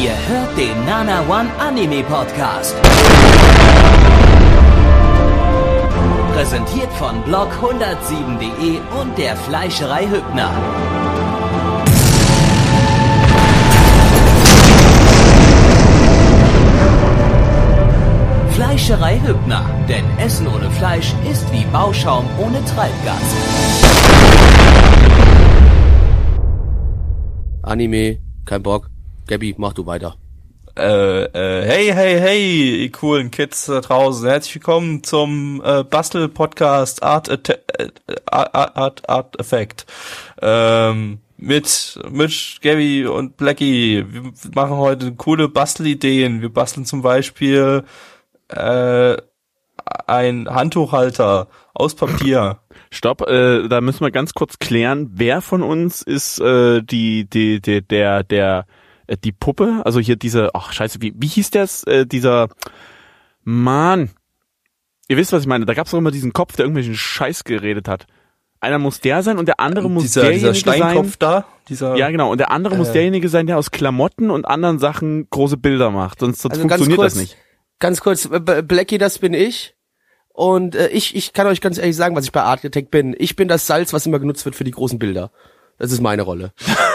Ihr hört den Nana One Anime Podcast. Präsentiert von blog107.de und der Fleischerei Hübner. Fleischerei Hübner, denn Essen ohne Fleisch ist wie Bauschaum ohne Treibgas. Anime, kein Bock. Gabby, mach du weiter. Äh, äh, hey, hey, hey, ihr coolen Kids da draußen. Herzlich willkommen zum äh, Bastel-Podcast Art, Atta- äh, Art, Art, Art Effect. Ähm, mit Mitch, Gabby und Blackie. Wir machen heute coole Bastelideen. Wir basteln zum Beispiel äh, ein Handtuchhalter aus Papier. Stopp, äh, da müssen wir ganz kurz klären, wer von uns ist äh, die, die, die, der, der, äh, die Puppe? Also hier diese, ach scheiße, wie, wie hieß das? Äh, dieser Mann. Ihr wisst, was ich meine. Da gab's doch immer diesen Kopf, der irgendwelchen Scheiß geredet hat. Einer muss der sein und der andere muss dieser, derjenige dieser Steinkopf sein. da, dieser, Ja, genau. Und der andere muss Äh. derjenige sein, der aus Klamotten und anderen Sachen große Bilder macht. Sonst, sonst Also funktioniert kurz, das nicht. Ganz kurz, äh, Blackie, das bin ich. Und äh, ich, ich kann euch ganz ehrlich sagen, was ich bei Architect bin. Ich bin das Salz, was immer genutzt wird für die großen Bilder. Das ist meine Rolle.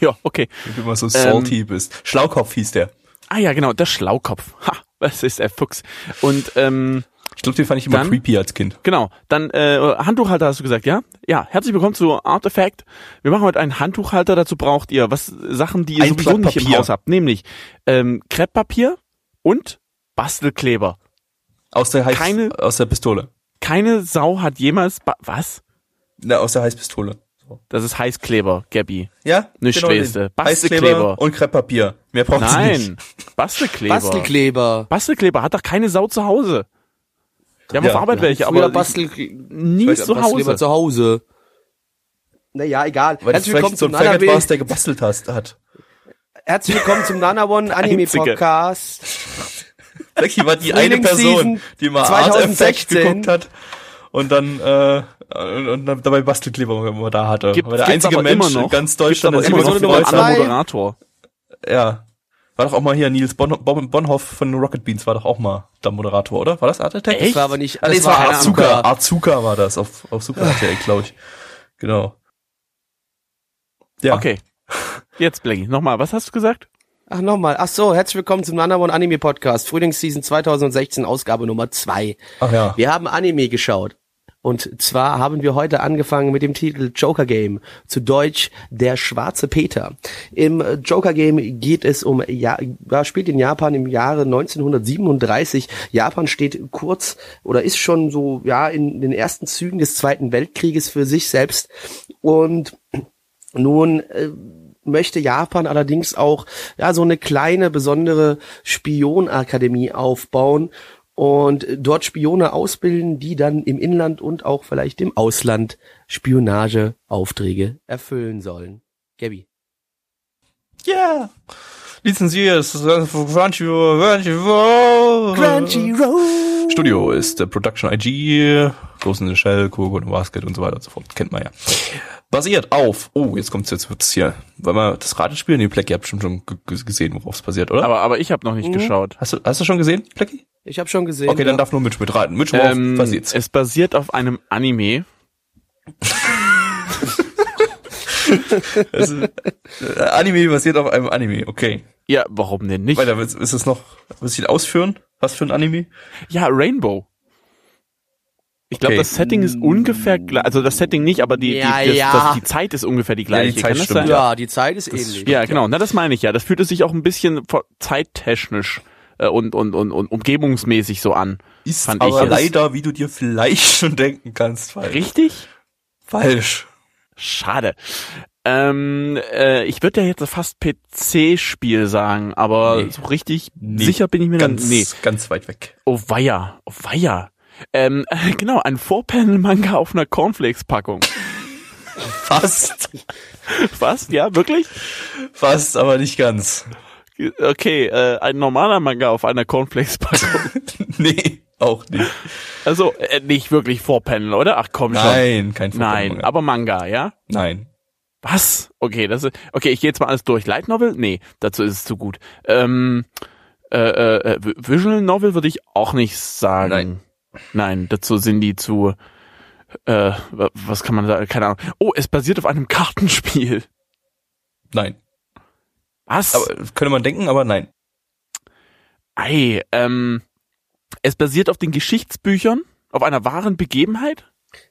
Ja, okay. wenn du immer so salty bist. Schlaukopf hieß der. Ah ja, genau, der Schlaukopf. Ha, was ist der Fuchs? Und ähm, Ich glaube, den fand ich immer Dann- creepy als Kind. Genau, dann äh, Handtuchhalter hast du gesagt, ja? Ja, herzlich willkommen zu Artifact. Wir machen heute einen Handtuchhalter, dazu braucht ihr was Sachen, die ihr Ein sowieso nicht im. Haus habt, nämlich ähm, Krepppapier und Bastelkleber. Aus der Heiß, Keine- aus der Pistole. Keine Sau hat jemals ba was? Na, aus der Heißpistole. Das ist Heißkleber, Gabby. Ja? Nicht genau du. Bastelkleber. Heißkleber und Krepppapier. Mehr braucht sie nicht. Nein, Bastelkleber. Bastelkleber. Bastelkleber hat doch keine Sau zu Hause. Wir haben Ja, auf Arbeit ja. welche, aber Bastel nie zu Bastelkleber Hause. zu Hause. Naja, egal. Weil das Herzlich willkommen vielleicht so zum ein Nana Faggot warst, der gebastelt hast, hat. Herzlich willkommen zum Nana One Anime. Podcast. Blackie war die eine Person, die mal Art Effect 2016. geguckt hat und dann äh, und, und dabei Bastelkleber immer da hatte. Gibt- war der einzige aber Mensch noch. in ganz Deutschland, aber der immer noch zwei. Moderator. Ja. War doch auch mal hier Nils Bon, bon, Bonhoff von Rocket Beans war doch auch mal der Moderator, oder? War das Art Attack? Das war aber nicht, Ah, das es war war Azuka. Azuka. War das auf, auf Super RTL, glaube ich. Genau. Ja. Okay. Jetzt, Blackie, nochmal, was hast du gesagt? Ach nochmal. Ach so, herzlich willkommen zum Nana One Anime Podcast. Frühlingsseason 2016, Ausgabe Nummer zwei. Ach ja. Wir haben Anime geschaut. Und zwar haben wir heute angefangen mit dem Titel Joker Game, zu Deutsch Der schwarze Peter. Im äh, Joker Game geht es um, ja, spielt in Japan im Jahre 1937. Japan steht kurz oder ist schon so, ja, in den ersten Zügen des Zweiten Weltkrieges für sich selbst. Und nun äh, möchte Japan allerdings auch ja so eine kleine besondere Spionakademie aufbauen und dort Spione ausbilden, die dann im Inland und auch vielleicht im Ausland Spionageaufträge erfüllen sollen. Gabby. Yeah. Lizenziert, Crunchyroll, Crunchyroll. Crunchyroll. Studio ist der Production IG, Ghost in the Shell, Kurgo und Basket und so weiter und so fort. Kennt man ja. Basiert auf, oh, jetzt kommt's, jetzt wird's hier, weil man das Ratespiel, nee, Plecky, ihr habt schon, schon gesehen, worauf es basiert, oder? Aber, aber ich habe noch nicht geschaut. hast du, hast du schon gesehen, Plecky? Ich habe schon gesehen. Okay, dann ja. darf nur Mitch mitraten. Mitch, worauf Ähm, basiert's? es basiert auf einem Anime. Es ist, äh, Anime basiert auf einem Anime, okay. Ja, warum denn nicht? Weiter, willst, ist es noch, willst du ihn ausführen? Was für ein Anime? Ja, Rainbow. Ich glaube, Okay. das Setting ist ungefähr gleich, also das Setting nicht, aber die, Ja, die, das, ja. Das, die Zeit ist ungefähr die gleiche. die Zeit stimmt, ja, die Zeit ist ähnlich. Ja, genau. Na, das meine ich ja. Das fühlt es sich auch ein bisschen zeittechnisch und, und, und, und umgebungsmäßig so an. Ist Fand aber leider, wie du dir vielleicht schon denken kannst, falsch. Richtig? Falsch. Schade. Ähm, äh, ich würde ja jetzt fast PC-Spiel sagen, aber Nee. so richtig Nee. sicher bin ich mir dann. Ganz, Nee. ganz weit weg. Oh weia, oh weia. Ähm, äh, genau, ein Four-Panel-Manga auf einer Cornflakes-Packung. Fast. Was? Ja, wirklich? Fast, aber nicht ganz. Okay, äh, ein normaler Manga auf einer Cornflakes-Packung. nee, auch nicht. Also, äh, nicht wirklich Four-Panel, oder? Ach komm schon. Nein, kein Nein, Four-Panel-Manga. aber Manga, ja? Nein. Was? Okay, das ist, okay, ich gehe jetzt mal alles durch. Light Novel? Nee, dazu ist es zu gut. Ähm, äh, äh, äh, Visual Novel würde ich auch nicht sagen. Nein. Nein, dazu sind die zu, äh, wa- was kann man da, keine Ahnung. Oh, es basiert auf einem Kartenspiel. Nein. Was? Aber könnte man denken, aber nein. Ei, ähm, es basiert auf den Geschichtsbüchern, auf einer wahren Begebenheit?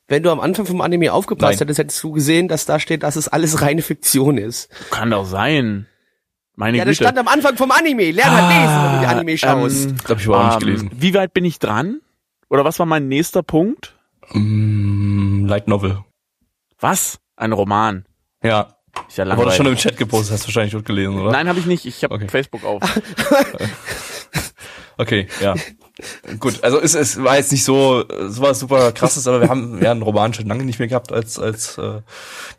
Wenn du am Anfang vom Anime aufgepasst Nein. hättest, hättest du gesehen, dass da steht, dass es alles reine Fiktion ist. Kann doch sein. Meine Ja, das Güte. stand am Anfang vom Anime. Lern halt lesen, wenn du die Anime schaust. Ähm, Das hab ich aber auch nicht ähm, gelesen. Wie weit bin ich dran? Oder was war mein nächster Punkt? Mm, Light Novel. Was? Ein Roman. Ja. Ist ja Wurde langweilig. schon im Chat gepostet, hast du wahrscheinlich gut gelesen, oder? Nein, habe ich nicht. Ich habe Okay. Facebook auf. Okay, ja. Gut, also es, es war jetzt nicht so, es war super krasses, aber wir haben ja einen Roman schon lange nicht mehr gehabt als als äh, Ja,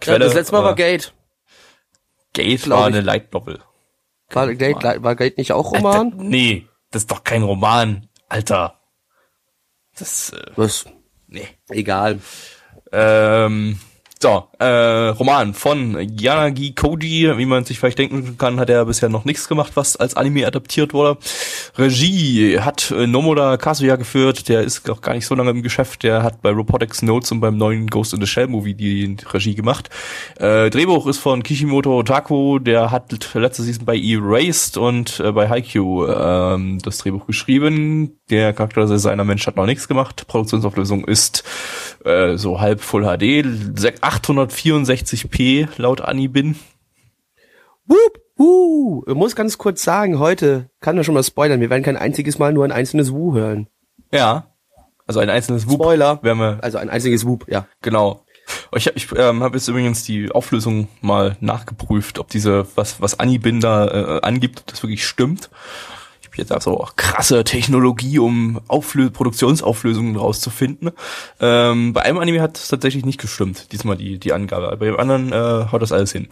Quelle. das letzte Mal war Gate. Gate war ich. eine Light Novel. War Gate, war Gate nicht auch Roman? Alter, nee, das ist doch kein Roman, Alter. Das, äh, Was? nee. Egal. Ähm, so, äh, Roman von Yanagi Koji. Wie man sich vielleicht denken kann, hat er bisher noch nichts gemacht, was als Anime adaptiert wurde. Regie hat äh, Nomoda Kazuya geführt. Der ist auch gar nicht so lange im Geschäft. Der hat bei Robotics Notes und beim neuen Ghost in the Shell Movie die Regie gemacht. Äh, Drehbuch ist von Kishimoto Otaku. Der hat letzte Season bei Erased und äh, bei Haikyuu ähm, das Drehbuch geschrieben. Der Charakterdesigner Mensch hat noch nichts gemacht. Produktionsauflösung ist äh, so halb Full HD, 864p laut Anibin. Wup, wuh. Ich muss ganz kurz sagen, heute, kann man schon mal spoilern, wir werden kein einziges Mal nur ein einzelnes Wu hören. Ja. Also ein einzelnes Whoop. Spoiler. Werden wir, Also ein einziges Wup, ja. genau. Ich habe ich, ähm, hab jetzt übrigens die Auflösung mal nachgeprüft, ob diese, was, was Anibin da äh, angibt, ob das wirklich stimmt. Jetzt auch krasse Technologie, um Auflö Produktionsauflösungen rauszufinden. Ähm, bei einem Anime hat es tatsächlich nicht gestimmt, diesmal die, die Angabe. Bei dem anderen äh, haut das alles hin.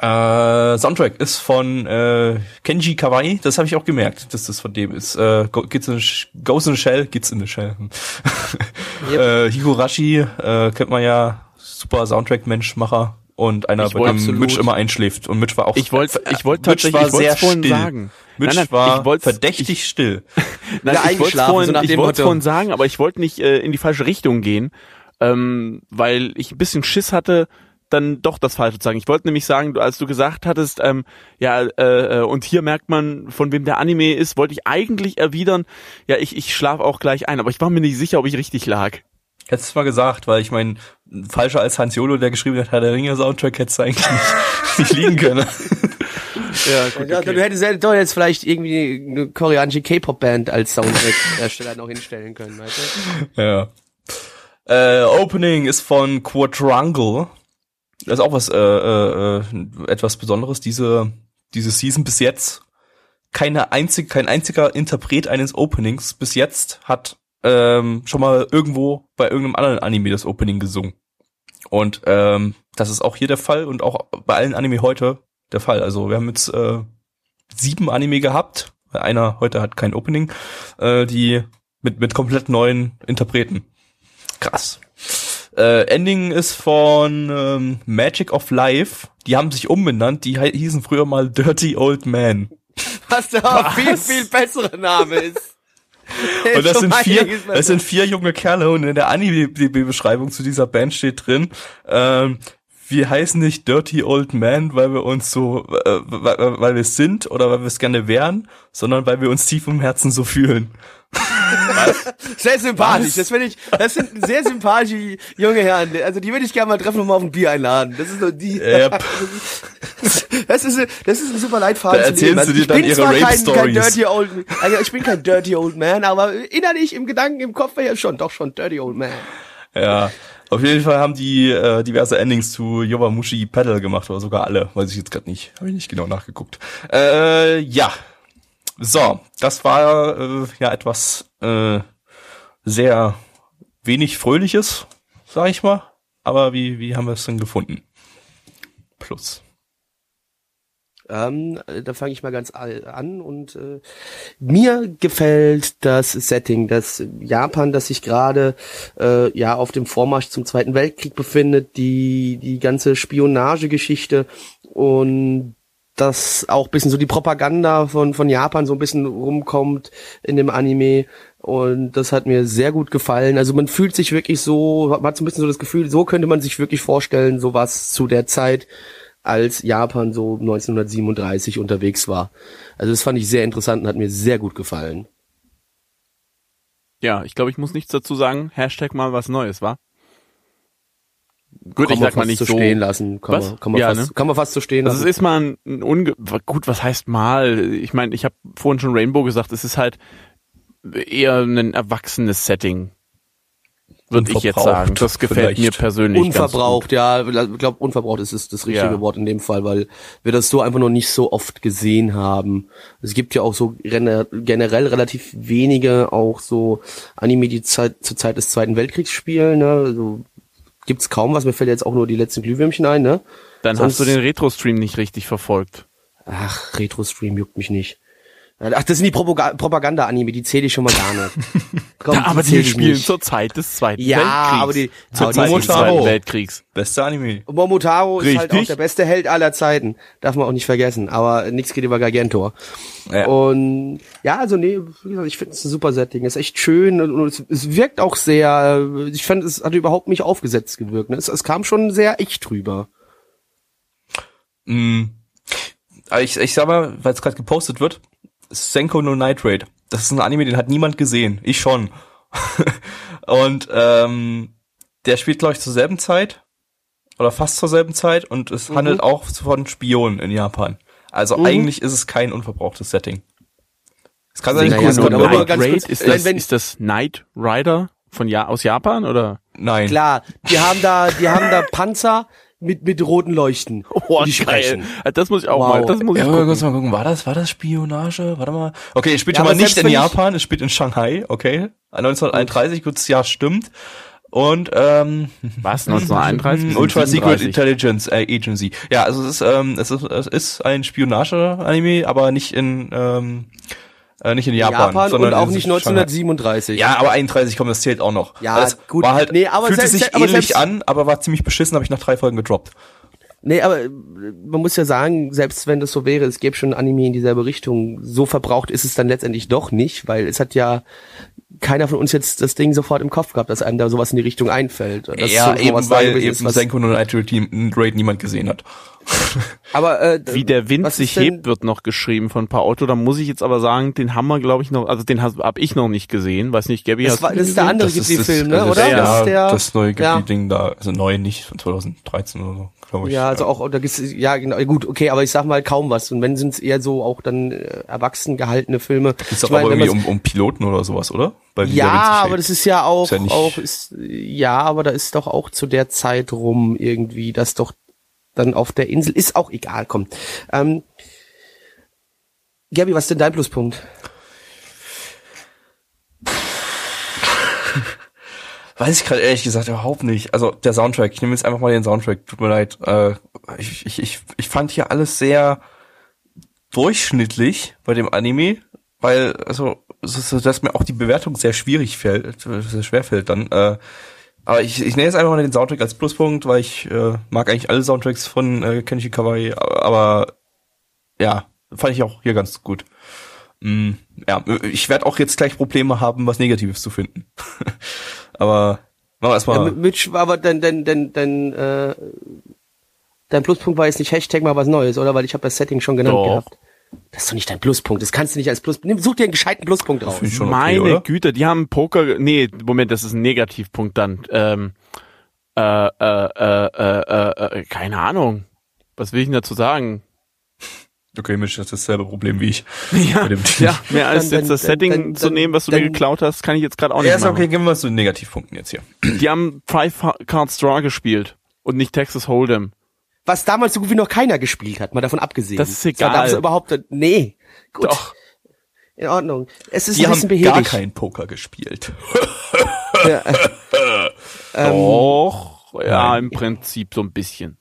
Äh, Soundtrack ist von äh, Kenji Kawai, das habe ich auch gemerkt, dass das von dem ist. Äh, Go- Gets in, Goes in the Shell, Gets in the Shell. äh, Higurashi äh, kennt man ja, super Soundtrack-Menschmacher und einer, Ich bei dem. Mitch immer einschläft. Und Mitch war auch Ich wollte, ich wollte Mitch tatsächlich, war ich wollte sehr es vorhin still. sagen. Mitch nein, nein, war ich wollte verdächtig still. Nein, Ja, ich wollte vorhin, so ich wollte vorhin sagen, aber ich wollte nicht äh, in die falsche Richtung gehen, ähm, weil ich ein bisschen Schiss hatte, dann doch das Falsche zu sagen. Ich wollte nämlich sagen, als du gesagt hattest, ähm, ja, äh, äh, und hier merkt man, von wem der Anime ist, wollte ich eigentlich erwidern, ja, ich, ich schlafe auch gleich ein, aber ich war mir nicht sicher, ob ich richtig lag. Hättest du mal gesagt, weil ich meine, falscher als Hans Jolo, der geschrieben hat, Herr der Ringe Soundtrack, hättest du eigentlich nicht, nicht liegen können. Ja, gut, Ja, Du hättest ja doch jetzt vielleicht irgendwie eine koreanische K-Pop-Band als Soundtrack-Hersteller noch hinstellen können, weißt du? ja. Äh, Opening ist von Quadrangle. Das ist auch was, äh, äh, äh, etwas Besonderes, diese, diese Season bis jetzt. Keine einzige, kein einziger Interpret eines Openings bis jetzt hat ähm, schon mal irgendwo bei irgendeinem anderen Anime das Opening gesungen. Und ähm, das ist auch hier der Fall und auch bei allen Anime heute der Fall. Also wir haben jetzt äh, sieben Anime gehabt. Einer heute hat kein Opening, äh, die mit mit komplett neuen Interpreten. Krass. Äh, Ending ist von ähm, Magic of Life. Die haben sich umbenannt. Die hießen früher mal Dirty Old Man. Was der viel, viel bessere Name ist. Und das sind vier, das sind vier junge Kerle und in der Anime-Beschreibung zu dieser Band steht drin, ähm, wir heißen nicht Dirty Old Man, weil wir uns so, äh, weil, weil wir es sind oder weil wir es gerne wären, sondern weil wir uns tief im Herzen so fühlen. Sehr sympathisch. Das finde ich, das sind sehr sympathische junge Herren. Also die würde ich gerne mal treffen und mal auf ein Bier einladen. Das ist so die. Yep. Das ist, das ist ein super Leitfaden. Da erzählst du dir ich dann bin ihre Rape-Stories. dirty old, also ich bin kein dirty old man, aber innerlich im Gedanken, im Kopf wäre ja schon, doch schon dirty old man. Ja. Auf jeden Fall haben die äh, diverse Endings zu Yowamushi Pedal gemacht, oder sogar alle, weiß ich jetzt gerade nicht. Habe ich nicht genau nachgeguckt. Äh, ja. So, das war äh, ja etwas äh, sehr wenig Fröhliches, sag ich mal. Aber wie, wie haben wir es denn gefunden? Plus. Ähm, äh, da fange ich mal ganz an und äh, mir gefällt das Setting, dass Japan, das sich gerade äh, ja auf dem Vormarsch zum Zweiten Weltkrieg befindet, die die ganze Spionagegeschichte und dass auch bisschen so die Propaganda von von Japan so ein bisschen rumkommt in dem Anime und das hat mir sehr gut gefallen. Also man fühlt sich wirklich so, man hat so ein bisschen so das Gefühl, so könnte man sich wirklich vorstellen, sowas zu der Zeit als Japan so 1937 unterwegs war. Also das fand ich sehr interessant und hat mir sehr gut gefallen. Ja, ich glaube, ich muss nichts dazu sagen. Hashtag mal was Neues, war? Gut, kann ich man sag mal fast nicht so so. stehen lassen. Kann, Was? man, kann, man Ja, fast, ne? kann man fast so stehen Also es lassen. ist mal ein, ein unge gut, was heißt mal? Ich meine, ich habe vorhin schon Rainbow gesagt, es ist halt eher ein erwachsenes Setting. Würde ich jetzt sagen. Das gefällt vielleicht. mir persönlich Unverbraucht, ja, ich glaube unverbraucht ist es das richtige Ja. Wort in dem Fall, weil wir das so einfach noch nicht so oft gesehen haben. Es gibt ja auch so generell relativ wenige auch so Anime, die Zeit, zur Zeit des Zweiten Weltkriegs spielen. Ne? Also, gibt's kaum was. Mir fällt jetzt auch nur die letzten Glühwürmchen ein. Ne? Dann sonst- hast du den Retro-Stream nicht richtig verfolgt. Ach, Retro-Stream juckt mich nicht. Ach, das sind die Propaga- Propaganda-Anime, die zähle ich schon mal gar nicht. Komm, aber zähl die ich spielen nicht. zur Zeit des Zweiten Ja, Weltkriegs. aber die- zur aber die Zeit des. Zweiten Weltkriegs. Beste Anime. Momotaro ist halt auch Richtig. der beste Held aller Zeiten. Darf man auch nicht vergessen. Aber nichts geht über Gargantor. Ja. Und ja, also nee, wie gesagt, ich finde es ein super Setting. Es ist echt schön und, und es, es wirkt auch sehr, ich fand, es hat überhaupt nicht aufgesetzt gewirkt. Ne? Es, es kam schon sehr echt drüber. Mm. Aber ich, ich sag mal, weil es gerade gepostet wird, Senko no Nitrate. Das ist ein Anime, den hat niemand gesehen. Ich schon. und ähm, der spielt, glaube ich, zur selben Zeit. Oder fast zur selben Zeit. Und es Mhm. handelt auch von Spionen in Japan. Also Mhm. eigentlich ist es kein unverbrauchtes Setting. Es kann sein, Naja, nur ganz Night Raid, ist das, wenn- ist das Knight Rider von ja aus Japan oder? nein. Klar, die haben da, die haben da Panzer mit, mit roten Leuchten. Oh, die sprechen. Das muss ich auch Wow. mal, das muss ich Ja, gucken. kurz mal gucken, war das, war das Spionage? Warte mal. Okay, es spielt Ja, schon mal aber nicht in Japan, es spielt in Shanghai, okay. 1931, gutes Jahr stimmt. Und ähm, Was? 1931? Ultra Secret 37? Intelligence äh, Agency. Ja, also es ist, ähm, es ist, es ist ein Spionage-Anime, aber nicht in, ähm, äh, nicht in Japan, Japan sondern und auch nicht Shanghai. 1937. Ja, aber 31 kommt, das zählt auch noch. Ja, Also es gut. War halt, Nee, aber fühlte sich ähnlich selbst- an, aber war ziemlich beschissen, habe ich nach drei Folgen gedroppt. Nee, aber äh, man muss ja sagen, selbst wenn das so wäre, es gäbe schon Anime in dieselbe Richtung, so verbraucht ist es dann letztendlich doch nicht, weil es hat ja keiner von uns jetzt das Ding sofort im Kopf gehabt, dass einem da sowas in die Richtung einfällt. Das ist ja, schon eben weil eben ist, Senko no Night Raid niemand gesehen hat. Aber äh, Wie der Wind sich hebt, wird noch geschrieben von Paar Auto. Da muss ich jetzt aber sagen, den haben wir, glaube ich, noch, also den hab, hab ich noch nicht gesehen. Weiß nicht, Gabby, Das hast war- du das ist der andere Ghibli-Film, ne, also oder? Ja, Das ist der- das neue ja. Ghibli-Ding da, also neu nicht, von 2013 oder so, glaube ich. ja, also auch, da gibt's, ja, genau, gut, okay, aber ich sag mal kaum was. Und wenn sind es eher so auch dann äh, erwachsen gehaltene Filme. Ist Ich doch meine, aber wenn irgendwie um, um Piloten oder sowas, oder? Ja, aber das ist ja auch, Ist ja auch ist, ja, aber da ist doch auch zu der Zeit rum irgendwie, dass doch dann auf der Insel ist auch egal, komm. Ähm, Gabi, was ist denn dein Pluspunkt? Weiß ich gerade ehrlich gesagt überhaupt nicht. Also der Soundtrack, ich nehme jetzt einfach mal den Soundtrack, tut mir leid. Äh, ich, ich, ich, ich fand hier alles sehr durchschnittlich bei dem Anime, weil, also, so, dass mir auch die Bewertung sehr schwierig fällt, sehr schwer fällt dann. Äh, aber ich, ich nehme jetzt einfach mal den Soundtrack als Pluspunkt, weil ich äh, mag eigentlich alle Soundtracks von äh, Kenichi Kawai, aber, aber ja, fand ich auch hier ganz gut. Mm, ja, ich werde auch jetzt gleich Probleme haben, was Negatives zu finden. aber machen wir erstmal. Ja, Mitch, aber dein, dein, dein, dein, äh, dein Pluspunkt war jetzt nicht Hashtag mal was Neues, oder? Weil ich habe das Setting schon genannt Doch. gehabt. Das ist doch nicht dein Pluspunkt. Das kannst du nicht als Pluspunkt. Nimm, such dir einen gescheiten Pluspunkt raus. Okay, Meine oder? Güte, die haben Poker, nee, Moment, das ist ein Negativpunkt dann. Ähm, äh, äh, äh, äh, äh, keine Ahnung. Was will ich denn dazu sagen? Okay, Mitch hat dasselbe Problem wie ich. Ja, Bei dem Team. ja mehr als Dann- jetzt das dann- Setting dann- zu nehmen, was du mir geklaut hast, kann ich jetzt gerade auch nicht Ja, ist machen. okay, gehen wir mal zu den Negativpunkten jetzt hier. Die haben Five Cards Draw gespielt und nicht Texas Hold'em. Was damals so gut wie noch keiner gespielt hat, mal davon abgesehen. Das ist war egal. damals überhaupt, nee. Gut. Doch. In Ordnung. Es ist Die ein haben bisschen gar behäbig. kein Poker gespielt. Ja, ähm, Doch, ja, Nein. im Prinzip so ein bisschen.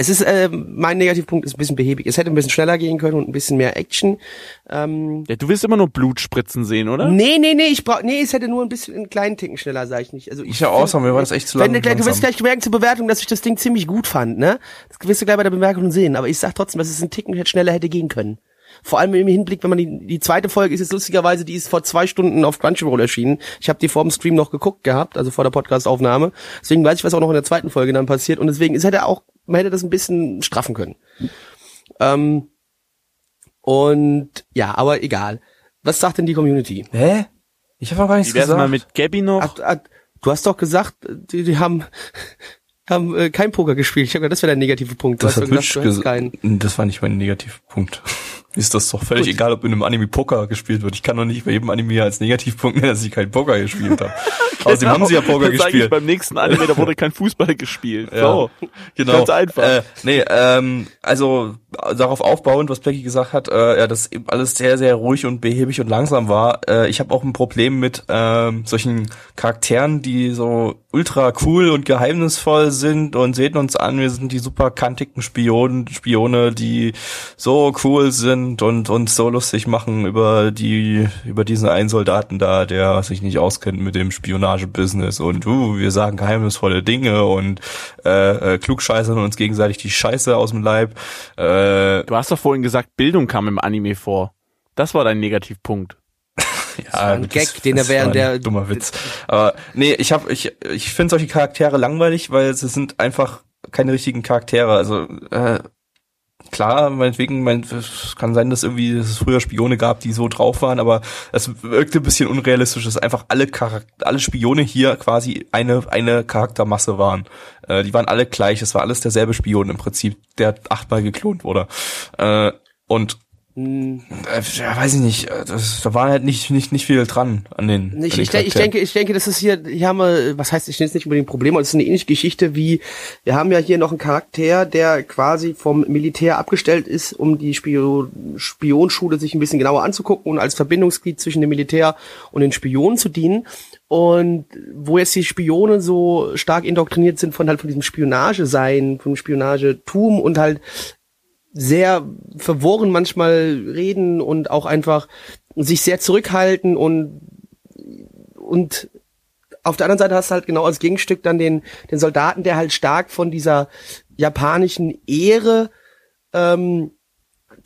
Es ist, äh, mein Negativpunkt ist ein bisschen behäbig. Es hätte ein bisschen schneller gehen können und ein bisschen mehr Action. Ähm, Ja, du willst immer nur Blutspritzen sehen, oder? nee, nee, nee, ich brauch, nee, es hätte nur ein bisschen einen kleinen Ticken schneller, sag ich nicht. Also ich, Ich ja auch, mir war das echt zu wenn, lang du, wirst langsam. gleich merken zur Bewertung, dass ich das Ding ziemlich gut fand, ne? Das wirst du gleich bei der Bemerkung sehen. Aber ich sag trotzdem, dass es einen Ticken schneller hätte gehen können. Vor allem im Hinblick, wenn man die, die zweite Folge ist jetzt lustigerweise, die ist vor zwei Stunden auf Crunchyroll erschienen. Ich habe die vor dem Stream noch geguckt gehabt, also vor der Podcast-Aufnahme. Deswegen weiß ich, was auch noch in der zweiten Folge dann passiert. Und deswegen, es hätte auch, man hätte das ein bisschen straffen können. Ähm, und ja, aber egal. Was sagt denn die Community? Hä? Ich habe auch gar nichts gesagt. mal mit Gabby noch? Ach, ach, du hast doch gesagt, die, die haben, haben äh, kein Poker gespielt. Ich habe gedacht, das wäre der negative Punkt. Du das hast hat gesagt, du gesagt. keinen. Das war nicht mein Negativpunkt. Ist das doch völlig Gut. egal, ob in einem Anime Poker gespielt wird. Ich kann doch nicht bei jedem Anime als Negativpunkt nennen, dass ich keinen Poker gespielt habe. Außerdem haben sie ja Poker Das gespielt. Beim nächsten Anime, da wurde kein Fußball gespielt. Ja, So. genau. Ganz einfach. Äh, nee, ähm, also darauf aufbauend, was Blackie gesagt hat, äh, ja, dass eben alles sehr, sehr ruhig und behäbig und langsam war. Äh, ich habe auch ein Problem mit ähm, solchen Charakteren, die so ultra cool und geheimnisvoll sind und sehen uns an, wir sind die super kantigen Spionen, Spione, die so cool sind und uns so lustig machen über die, über diesen einen Soldaten da, der sich nicht auskennt mit dem Spionagebusiness und uh, wir sagen geheimnisvolle Dinge und äh, äh, klugscheißern uns gegenseitig die Scheiße aus dem Leib. Äh, Du hast doch vorhin gesagt, Bildung kam im Anime vor. Das war dein Negativpunkt. ja, ein Gag, den er während war ein der- dummer Witz. Aber nee, ich habe ich ich finde solche Charaktere langweilig, weil sie sind einfach keine richtigen Charaktere. Also äh, klar, meinetwegen, mein, es kann sein, dass irgendwie dass es früher Spione gab, die so drauf waren, aber es wirkte ein bisschen unrealistisch, dass einfach alle Charakter, alle Spione hier quasi eine eine Charaktermasse waren. Äh, die waren alle gleich, es war alles derselbe Spion im Prinzip, der achtmal geklont wurde. Äh, und ja, weiß ich nicht, äh, das, da war halt nicht, nicht, nicht viel dran an den. Ich, an den ich, ich denke, ich denke, das ist hier, hier haben wir, was heißt, ich nenne es nicht unbedingt ein Problem, aber es ist eine ähnliche Geschichte wie, wir haben ja hier noch einen Charakter, der quasi vom Militär abgestellt ist, um die Spio Spionschule sich ein bisschen genauer anzugucken und als Verbindungsglied zwischen dem Militär und den Spionen zu dienen. Und wo jetzt die Spione so stark indoktriniert sind von halt von diesem Spionage-Sein, vom Spionagetum und halt sehr verworren manchmal reden und auch einfach sich sehr zurückhalten und und auf der anderen Seite hast du halt genau als Gegenstück dann den den Soldaten, der halt stark von dieser japanischen Ehre ähm,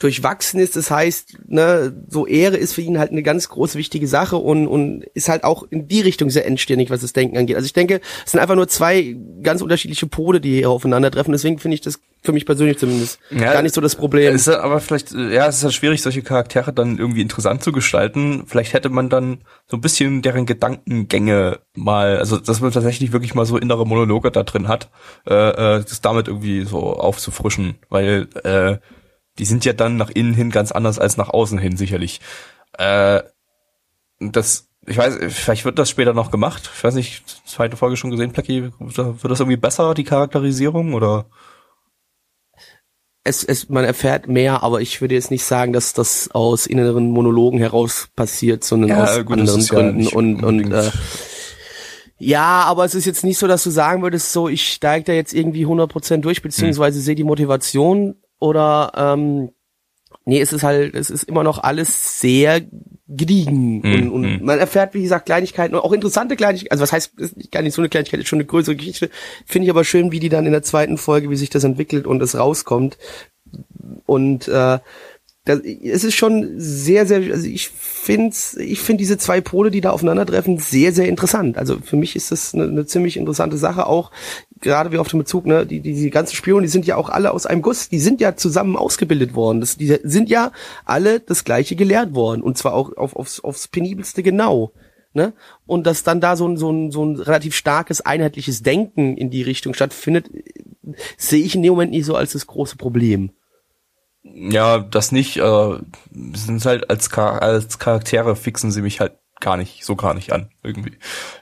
durchwachsen ist. Das heißt, ne, so Ehre ist für ihn halt eine ganz große wichtige Sache und, und ist halt auch in die Richtung sehr engstirnig, was das Denken angeht. Also ich denke, es sind einfach nur zwei ganz unterschiedliche Pole, die hier aufeinandertreffen. Deswegen finde ich das für mich persönlich zumindest Ja, gar nicht so das Problem. Ist aber vielleicht, ja, es ist halt schwierig, solche Charaktere dann irgendwie interessant zu gestalten. Vielleicht hätte man dann so ein bisschen deren Gedankengänge mal, also dass man tatsächlich wirklich mal so innere Monologe da drin hat, äh, äh, das damit irgendwie so aufzufrischen, weil äh, die sind ja dann nach innen hin ganz anders als nach außen hin sicherlich. Äh, das, ich weiß, vielleicht wird das später noch gemacht. Ich weiß nicht, zweite Folge schon gesehen, Plecky, wird das irgendwie besser, die Charakterisierung, oder? es, es, man erfährt mehr, aber ich würde jetzt nicht sagen, dass das aus inneren Monologen heraus passiert, sondern Ja, aus gut, anderen ja Gründen nicht und und äh, ja, aber es ist jetzt nicht so, dass du sagen würdest, so ich steige da jetzt irgendwie 100% durch, beziehungsweise Hm. sehe die Motivation oder ähm, nee, es ist halt, es ist immer noch alles sehr gediegen. Hm, und, und hm. man erfährt, wie gesagt, Kleinigkeiten, auch interessante Kleinigkeiten, also was heißt, ist gar nicht so eine Kleinigkeit, ist schon eine größere Geschichte, finde ich aber schön, wie die dann in der zweiten Folge, wie sich das entwickelt und es rauskommt, und äh, das, es ist schon sehr, sehr, also ich finde ich finde diese zwei Pole, die da aufeinandertreffen, sehr, sehr interessant. Also für mich ist das eine, eine ziemlich interessante Sache, auch gerade wie auf dem Bezug, ne, die, die, die ganzen Spione, die sind ja auch alle aus einem Guss, die sind ja zusammen ausgebildet worden. Das, die sind ja alle das Gleiche gelehrt worden und zwar auch auf, aufs, aufs penibelste genau. Ne? Und dass dann da so ein, so, ein, so ein relativ starkes, einheitliches Denken in die Richtung stattfindet, sehe ich in dem Moment nicht so als das große Problem. Ja, das nicht. Äh, sind halt als, Char als Charaktere fixen sie mich halt gar nicht, so gar nicht an, irgendwie.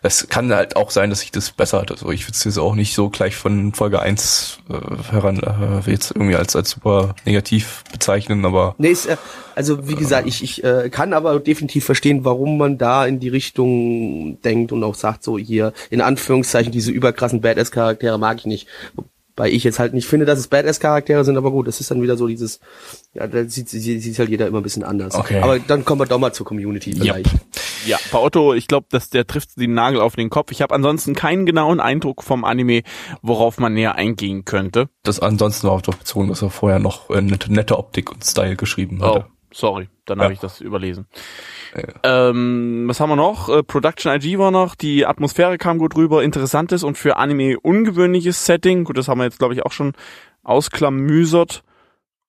Es kann halt auch sein, dass sich das bessert. Also ich würde es jetzt auch nicht so gleich von Folge 1 äh, heran äh, jetzt irgendwie als, als super negativ bezeichnen, aber Nee, ist, äh, also wie gesagt, ich, ich äh, kann aber definitiv verstehen, warum man da in die Richtung denkt und auch sagt, so hier, in Anführungszeichen, diese überkrassen Badass-Charaktere mag ich nicht. Weil ich jetzt halt nicht finde, dass es Badass-Charaktere sind, aber gut, das ist dann wieder so dieses, ja, da sieht, sieht, sieht halt jeder immer ein bisschen anders. Okay. Aber dann kommen wir doch mal zur Community vielleicht. Ja, bei Otto, ich glaube, dass der trifft den Nagel auf den Kopf. Ich habe ansonsten keinen genauen Eindruck vom Anime, worauf man näher eingehen könnte. Das ansonsten war auch doch bezogen, dass er vorher noch äh, nette, nette Optik und Style geschrieben hatte. Oh, sorry, dann Ja. habe ich das überlesen. Ähm, was haben wir noch? Äh, Production IG war noch, die Atmosphäre kam gut rüber, interessantes und für Anime ungewöhnliches Setting. Gut, das haben wir jetzt, glaube ich, auch schon ausklamüsert.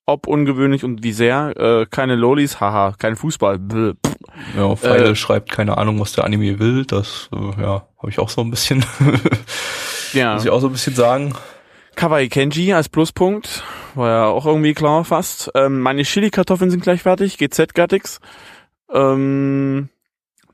Ob ungewöhnlich und wie sehr. Äh, keine Lolis, haha, kein Fußball. Pff. Ja, Pfeile Äh, schreibt keine Ahnung, was der Anime will. Das, äh, ja, habe ich auch so ein bisschen, Ja. muss ich auch so ein bisschen sagen. Kawaii Kenji als Pluspunkt. War ja auch irgendwie klar fast. Ähm, meine Chili-Kartoffeln sind gleich fertig. GZ Gattix. Ähm,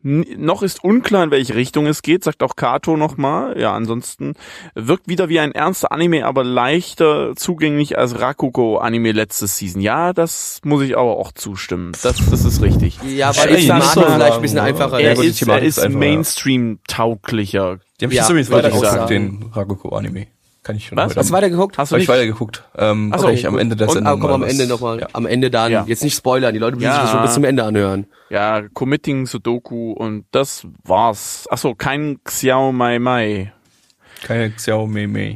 noch ist unklar, in welche Richtung es geht, sagt auch Kato nochmal. Ja, ansonsten wirkt wieder wie ein ernster Anime, aber leichter zugänglich als Rakugo-Anime letztes Season. Ja, das muss ich aber auch zustimmen. Das, das ist richtig. Ja, weil mag muss vielleicht ein bisschen einfacher. Ja, Er die ist, er Thematik ist ist einfach, ja. Mainstream-tauglicher. Die haben Ja, ja, übrigens weitergeguckt, sagen. den Ragoko-Anime. Kann ich schon Was? Hast du weitergeguckt? Hast du Habe ich nicht? weitergeguckt. Ähm, Ach so, okay, am. Ende der Und, Sendung. ah, komm, am Ende nochmal. Ja. Am Ende dann. Ja. Jetzt nicht spoilern. Die Leute müssen Ja. sich schon bis zum Ende anhören. Ja, Committing Sudoku und das war's. Achso, kein Xiao Mai Mai. Keine Xiao Mei Mei.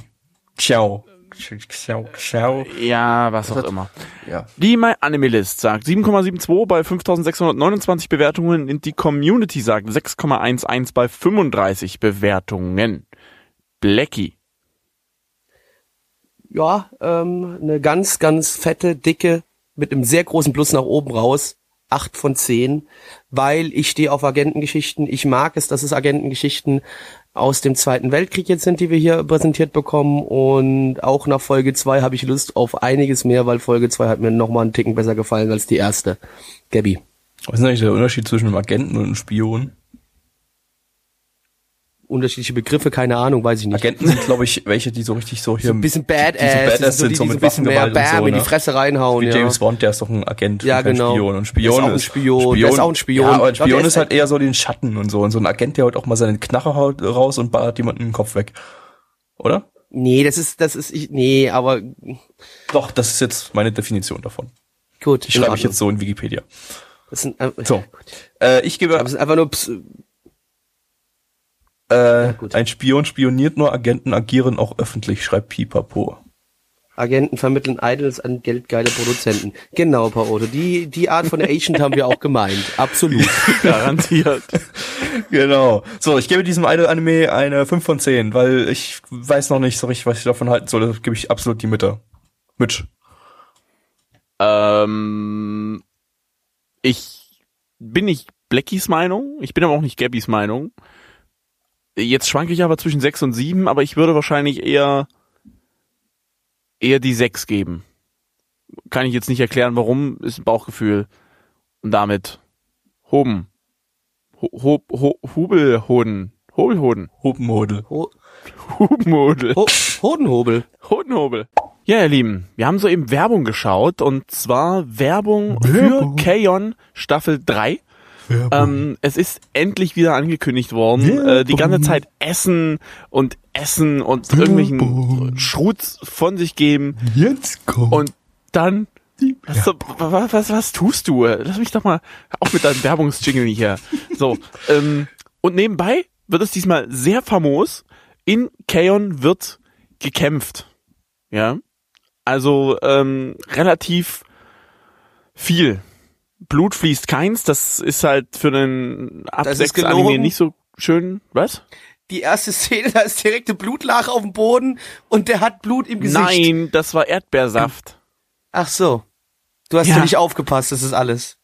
Ciao. Xiao, Xiao. Ja, was auch immer. Ja. Die My Anime List sagt 7,72 bei 5629 Bewertungen und die Community sagt 6,11 bei 35 Bewertungen. Blackie. Ja, ähm, eine ganz, ganz fette, dicke, mit einem sehr großen Plus nach oben raus. Acht von zehn, weil ich stehe auf Agentengeschichten. Ich mag es, dass es Agentengeschichten aus dem Zweiten Weltkrieg jetzt sind, die wir hier präsentiert bekommen. Und auch nach Folge zwei habe ich Lust auf einiges mehr, weil Folge zwei hat mir nochmal einen Ticken besser gefallen als die erste. Gabby. Was ist eigentlich der Unterschied zwischen einem Agenten und einem Spion? Unterschiedliche Begriffe, keine Ahnung, weiß ich nicht. Agenten sind, glaube ich, welche, die so richtig so hier... so ein bisschen Badass, die so Badass das sind, die, so die mit ein bisschen mehr Bam so, in die ne? Fresse reinhauen. Wie ja. James Bond, der ist doch ein Agent Ja, genau. Spion. Und Spion ist auch ein Spion, der ist auch ein Spion. Ja, aber ein Ich glaub, Spion der ist ist halt eher so den Schatten und so. Und so ein Agent, der haut auch mal seine Knarre haut raus und ballert jemanden den Kopf weg. Oder? Nee, das ist, das ist, ich, nee, aber Doch, das ist jetzt meine Definition davon. gut. Die in schreibe ich jetzt so in Wikipedia. Das sind, äh, So. Äh, ich gebe aber es sind einfach nur, Ps äh, gut. ein Spion spioniert nur, Agenten agieren auch öffentlich, schreibt Pipapo. Agenten vermitteln Idols an geldgeile Produzenten. Genau, Paolo. Die, die Art von Agent haben wir auch gemeint. Absolut. Garantiert. Genau. So, ich gebe diesem Idol-Anime eine 5 von 10, weil ich weiß noch nicht so richtig, was ich davon halten soll. Das gebe ich absolut die Mitte. Mitch. ähm, ich bin nicht Blackies Meinung, ich bin aber auch nicht Gabbys Meinung. Jetzt schwanke ich aber zwischen 6 und 7, aber ich würde wahrscheinlich eher eher die 6 geben. Kann ich jetzt nicht erklären, warum, ist ein Bauchgefühl. Und damit Hoben. Ho, ho, ho, Hubelhoden. Hobelhoden. Hupenmodel. Ho Hubenhodel. Ho Hodenhobel. Hodenhobel. Ja, ihr Lieben, wir haben soeben Werbung geschaut und zwar Werbung, für Kaon Staffel 3. Ähm, es ist endlich wieder angekündigt worden. Äh, die ganze Zeit Essen und Essen und irgendwelchen Schrutz von sich geben Jetzt kommt. und dann was, was, was, was tust du? Lass mich doch mal auch mit deinem Werbungsjingle hier. So, ähm, und nebenbei wird es diesmal sehr famos. In Kaon wird gekämpft. Ja. Also ähm, relativ viel. Blut fließt keins, das ist halt für einen ab Das ist 6 gelogen. Anime nicht so schön. Was? Die erste Szene, da ist direkte Blutlache auf dem Boden und der hat Blut im Gesicht. Nein, das war Erdbeersaft. Ach so. Du hast Ja. nicht aufgepasst, das ist alles.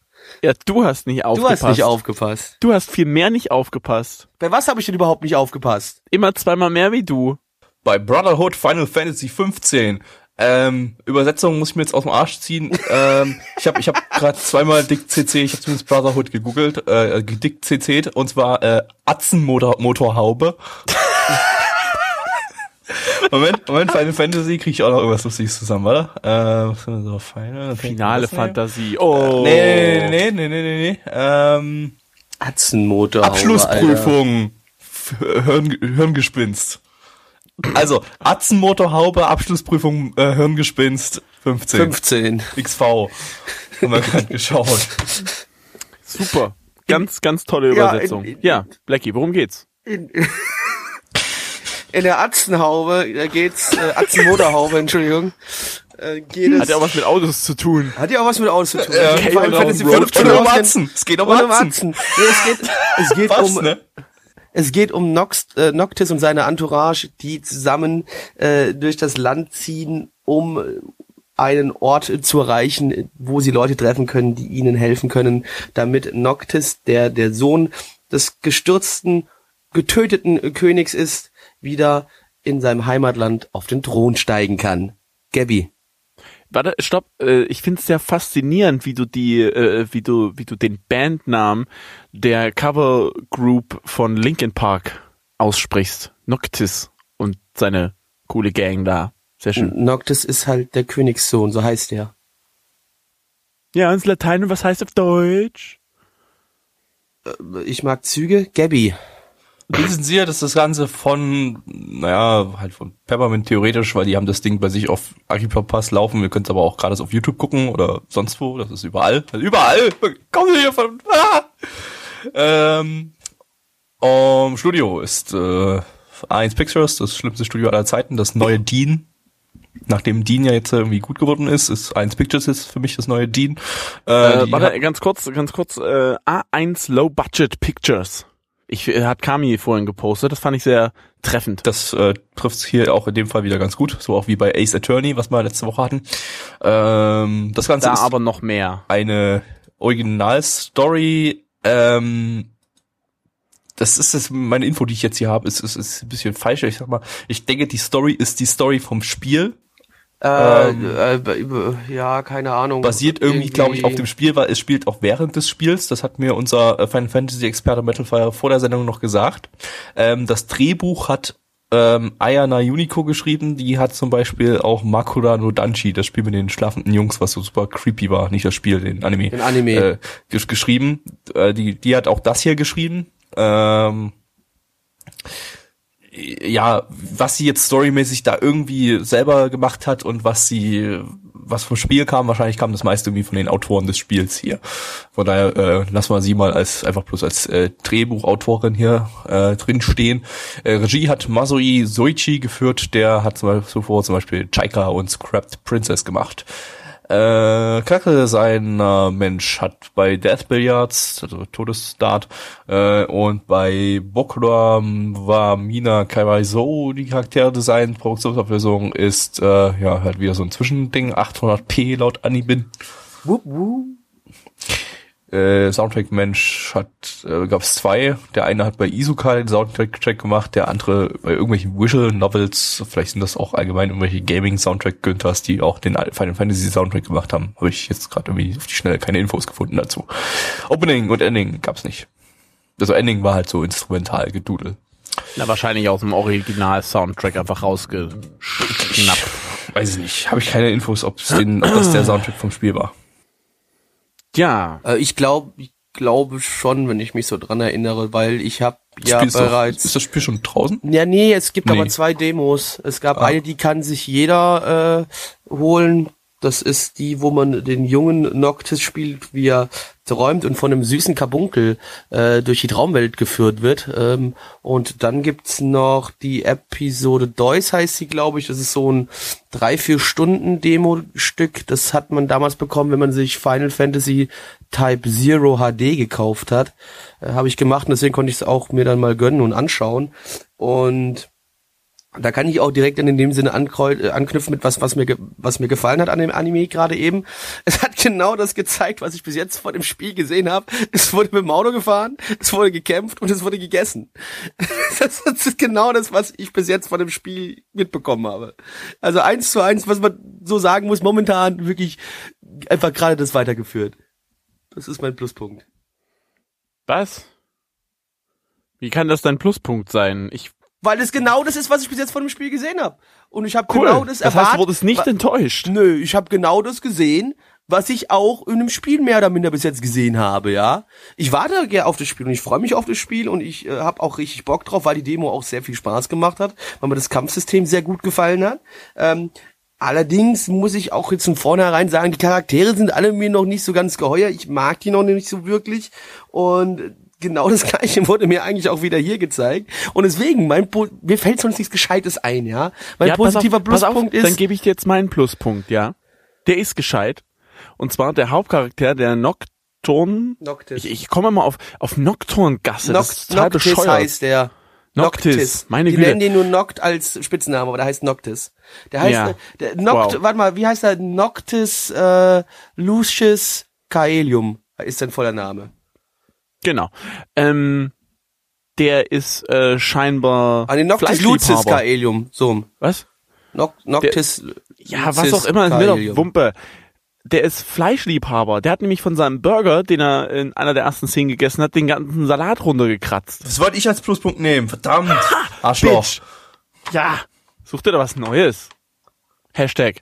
Ja, du hast nicht Du aufgepasst. hast nicht aufgepasst. Du hast viel mehr nicht aufgepasst. Bei was habe ich denn überhaupt nicht aufgepasst? Immer zweimal mehr wie du. Bei Brotherhood Final Fantasy 15. Ähm, Übersetzung muss ich mir jetzt aus dem Arsch ziehen. ähm, ich habe ich hab gerade zweimal Dick CC, ich habe zumindest Brotherhood gegoogelt, äh, Dick CC und zwar äh, Atzenmotorhaube. Moment, Moment, Final Fantasy kriege ich auch noch irgendwas Lustiges zusammen, oder? Äh, was sind so Final? Finale denn? Fantasie. Oh. Nee, nee, nee, nee, nee, nee, nee. Ähm, Atzenmotor. Abschlussprüfung. F- Hirn, Hirngespinst. Also, Atzenmotorhaube, Abschlussprüfung, äh, Hirngespinst, 15. 15. XV. Haben wir gerade geschaut. Super. Ganz, ganz tolle Ja, Übersetzung. in- in- Ja, Blackie, worum geht's? In, in der Atzenhaube, da geht's, äh, Atzenmotorhaube, Entschuldigung, äh, geht es. Hat ja auch was mit Autos zu tun. Hat ja auch was mit Autos zu tun. Ja, Fall Cable Fantasy Road 15 Und um Atzen. Es geht um um Atzen. Nee, es geht, es geht Was, um, ne? Es geht um Nox, äh, Noctis und seine Entourage, die zusammen äh, durch das Land ziehen, um einen Ort zu erreichen, wo sie Leute treffen können, die ihnen helfen können, damit Noctis, der der Sohn des gestürzten, getöteten Königs ist, wieder in seinem Heimatland auf den Thron steigen kann. Gabby. Warte, stopp. Äh, ich finde es sehr faszinierend, wie du die, äh, wie du, wie du den Bandnamen der Cover Group von Linkin Park aussprichst. Noctis und seine coole Gang da. Sehr schön. Noctis ist halt der Königssohn, so heißt er. Ja, ins Latein und was heißt auf Deutsch? Ich mag Züge. Gabby. Wissen Sie ja, dass das Ganze von, naja, halt von Peppermint theoretisch, weil die haben das Ding bei sich auf Archipop Pass laufen. Wir können es aber auch gerade auf YouTube gucken oder sonst wo. Das ist überall. Also überall. Kommen Sie hier von. Ah! Ähm, um, Studio ist äh, A1 Pictures, das schlimmste Studio aller Zeiten, das neue Dean. Nachdem Dean ja jetzt irgendwie gut geworden ist, ist A1 Pictures jetzt für mich das neue Dean. Äh, die warte, ganz kurz, ganz kurz. Äh, A1 Low Budget Pictures. Ich äh, hat Kami vorhin gepostet. Das fand ich sehr treffend. Das äh, trifft hier auch in dem Fall wieder ganz gut, so auch wie bei Ace Attorney, was wir letzte Woche hatten. Ähm, das Ganze Da ist aber noch mehr. eine Originalstory. Ähm, das ist das meine Info, die ich jetzt hier habe, ist, ist, ist ein bisschen falsch. Ich sag mal, ich denke, die Story ist die Story vom Spiel. Äh, Ähm, äh, ja, keine Ahnung. Basiert irgendwie, glaube ich, auf dem Spiel, weil es spielt auch während des Spiels. Das hat mir unser äh, Final Fantasy Experte Metalfire vor der Sendung noch gesagt. Ähm, das Drehbuch hat ähm, Ayana Unico geschrieben. Die hat zum Beispiel auch Makura no Danchi, das Spiel mit den schlafenden Jungs, was so super creepy war, nicht das Spiel, den Anime, Den Anime. Äh, gesch geschrieben. Äh, die, die hat auch das hier geschrieben. Ähm, ja, was sie jetzt storymäßig da irgendwie selber gemacht hat und was sie, was vom Spiel kam, wahrscheinlich kam das meiste irgendwie von den Autoren des Spiels hier. Von daher äh, lassen wir sie mal als einfach bloß als äh, Drehbuchautorin hier äh, drin stehen. Äh, Regie hat Masui Soichi geführt, der hat zum Beispiel zuvor zum Beispiel Chaika und Scrapped Princess gemacht. Äh, Charakterdesigner Mensch hat bei Death Billiards, also Todesstart, äh, und bei Bokura war Mina Kawaii die Charakterdesign. Produktionsauflösung ist, äh, ja, halt wieder so ein Zwischending, 800p laut Anibin. Wup, wup. Äh, Soundtrack Mensch hat, äh, gab es zwei. Der eine hat bei Izuka den Soundtrack gemacht, der andere bei irgendwelchen Visual Novels, vielleicht sind das auch allgemein irgendwelche Gaming Soundtrack Günthers, die auch den Final Fantasy Soundtrack gemacht haben. Habe ich jetzt gerade irgendwie auf die Schnelle keine Infos gefunden dazu. Opening und Ending gab's nicht. Also Ending war halt so instrumental gedudel. Na, wahrscheinlich aus dem Original-Soundtrack einfach rausgeschnappt. Weiß ich nicht. Habe ich keine Infos, ob den, ob das der Soundtrack vom Spiel war. Ja, Äh, ich glaube, ich glaube schon, wenn ich mich so dran erinnere, weil ich habe ja Spiel ist, doch, bereits. ist das Spiel schon draußen? ja, nee, es gibt Nee. aber zwei Demos. Es gab Ah. eine, die kann sich jeder äh, holen. Das ist die, wo man den jungen Noctis spielt, wie er träumt und von einem süßen Karbunkel äh, durch die Traumwelt geführt wird. Ähm, und dann gibt's noch die Episode Deus heißt sie, glaube ich. Das ist so ein drei, vier Stunden Demo-Stück. Das hat man damals bekommen, wenn man sich Final Fantasy Type Zero HD gekauft hat. Äh, Habe ich gemacht und deswegen konnte ich es auch mir dann mal gönnen und anschauen. Und da kann ich auch direkt in dem Sinne äh, anknüpfen mit was, was mir, was mir gefallen hat an dem Anime gerade eben. Es hat genau das gezeigt, was ich bis jetzt vor dem Spiel gesehen habe. Es wurde mit dem Auto gefahren, es wurde gekämpft und es wurde gegessen. Das ist genau das, was ich bis jetzt von dem Spiel mitbekommen habe. Also eins zu eins, was man so sagen muss, momentan wirklich einfach gerade das weitergeführt. Das ist mein Pluspunkt. was? Wie kann das dein Pluspunkt sein? Ich Weil es genau das ist, was ich bis jetzt von dem Spiel gesehen habe. Und ich habe cool. genau das, das heißt, erwartet. du wurdest nicht enttäuscht. Nö, ich habe genau das gesehen, was ich auch in einem Spiel mehr oder minder bis jetzt gesehen habe, ja. Ich warte gerne auf das Spiel und ich freue mich auf das Spiel und ich äh, habe auch richtig Bock drauf, weil die Demo auch sehr viel Spaß gemacht hat, weil mir das Kampfsystem sehr gut gefallen hat. Ähm, allerdings muss ich auch jetzt von vornherein sagen, die Charaktere sind alle mir noch nicht so ganz geheuer. Ich mag die noch nicht so wirklich und genau das gleiche wurde mir eigentlich auch wieder hier gezeigt. Und deswegen, mein po mir fällt sonst nichts Gescheites ein, ja. Mein ja, positiver auf, pass auf, Pluspunkt ist. Dann gebe ich dir jetzt meinen Pluspunkt, ja. Der ist gescheit. Und zwar der Hauptcharakter, der Nocturne. Noctis. Ich, ich komme mal auf, auf Nocturne-Gasse. das ist Noct total Noctis bescheuert. heißt der. Noctis, meine Die Güte. nennen den nur Noct als Spitzname, aber der heißt Noctis. Der heißt, Ja. äh, der Noct, Wow. warte mal, wie heißt er? Noctis äh, Lucius Caelium ist sein voller Name. Genau. Ähm, der ist äh, scheinbar Ah, nee, Noctis Fleischliebhaber. Caelium, so. Was? Noc Noctis Ja, was auch immer, ist mir doch. Wumpe. Der ist Fleischliebhaber. Der hat nämlich von seinem Burger, den er in einer der ersten Szenen gegessen hat, den ganzen Salat runtergekratzt. Das wollte ich als Pluspunkt nehmen. Verdammt. Arschloch. Bitch. Ja. Such dir da was Neues. Hashtag.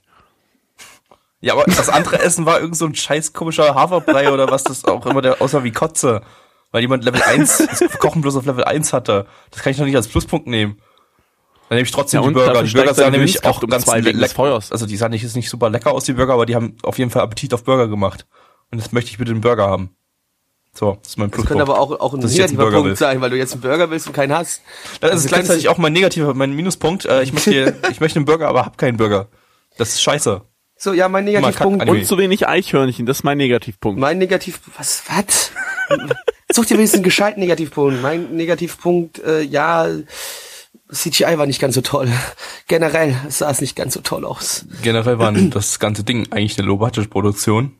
Ja, aber das andere Essen war irgend so ein scheiß komischer Haferbrei oder was das auch immer der aussah wie Kotze. Weil jemand Level 1, das Kochen bloß auf Level 1 hatte. Das kann ich doch nicht als Pluspunkt nehmen. Dann nehme ich trotzdem Ja, die Burger. Die Burger sahen nämlich auch um ganz zwei wegen des leck- Feuers. Also die sahen nicht, ist nicht super lecker aus, die Burger, aber die haben auf jeden Fall Appetit auf Burger gemacht. Und das möchte ich bitte einen Burger haben. So, das ist mein Das Pluspunkt. könnte aber auch, auch ein Dass jetzt negativer Punkt will. sein, weil du jetzt einen Burger willst und keinen hast. Das Also ist gleichzeitig auch mein negativer, mein Minuspunkt. Äh, ich möchte, ich möchte einen Burger, aber hab keinen Burger. Das ist scheiße. So, ja, mein Negativpunkt. Und zu wenig Eichhörnchen, das ist mein Negativpunkt. Mein Negativ, was, was? Such dir wenigstens einen gescheiten Negativpunkt. Mein Negativpunkt, äh, ja, CGI war nicht ganz so toll. Generell sah es nicht ganz so toll aus. Generell war das ganze Ding eigentlich eine Low-Budget-Produktion.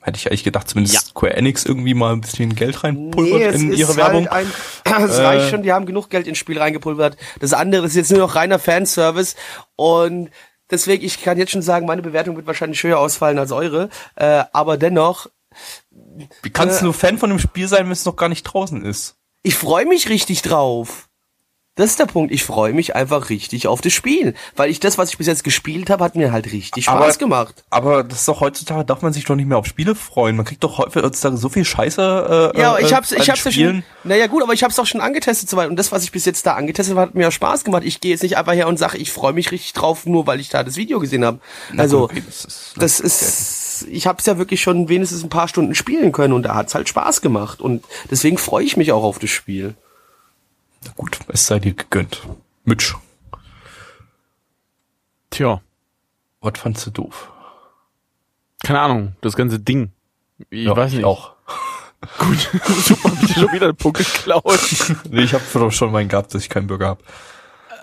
Hätte ich eigentlich gedacht, zumindest Ja. Square Enix irgendwie mal ein bisschen Geld reinpulvert es in ihre Werbung. Halt ein, es Äh. reicht schon, die haben genug Geld ins Spiel reingepulvert. Das andere ist jetzt nur noch reiner Fanservice und deswegen, ich kann jetzt schon sagen, meine Bewertung wird wahrscheinlich höher ausfallen als eure, äh, aber dennoch, Wie kannst äh, du Fan von einem Spiel sein, wenn es noch gar nicht draußen ist? ich freue mich richtig drauf. Das ist der Punkt. Ich freue mich einfach richtig auf das Spiel, weil ich das, was ich bis jetzt gespielt habe, hat mir halt richtig Spaß Aber- gemacht. Aber das ist doch heutzutage, darf man sich doch nicht mehr auf Spiele freuen. Man kriegt doch heutzutage so viel Scheiße äh, Ja, aber äh, ich hab's, ich hab's ja schon, naja gut, aber ich hab's auch schon angetestet soweit und das, was ich bis jetzt da angetestet habe, hat mir ja Spaß gemacht. Ich gehe jetzt nicht einfach her und sage, ich freue mich richtig drauf, nur weil ich da das Video gesehen habe. Also, Okay, das ist, das ist, ich hab's ja wirklich schon wenigstens ein paar Stunden spielen können und da hat's halt Spaß gemacht und deswegen freue ich mich auch auf das Spiel. Na gut, es sei dir gegönnt. Mitch, Tja, was fandst du doof? keine Ahnung, das ganze Ding. Ich Ja, weiß nicht. auch. Gut, super, hab ich dir schon wieder einen Punkt geklaut. Nee, ich habe doch schon meinen gehabt, dass ich keinen Burger habe.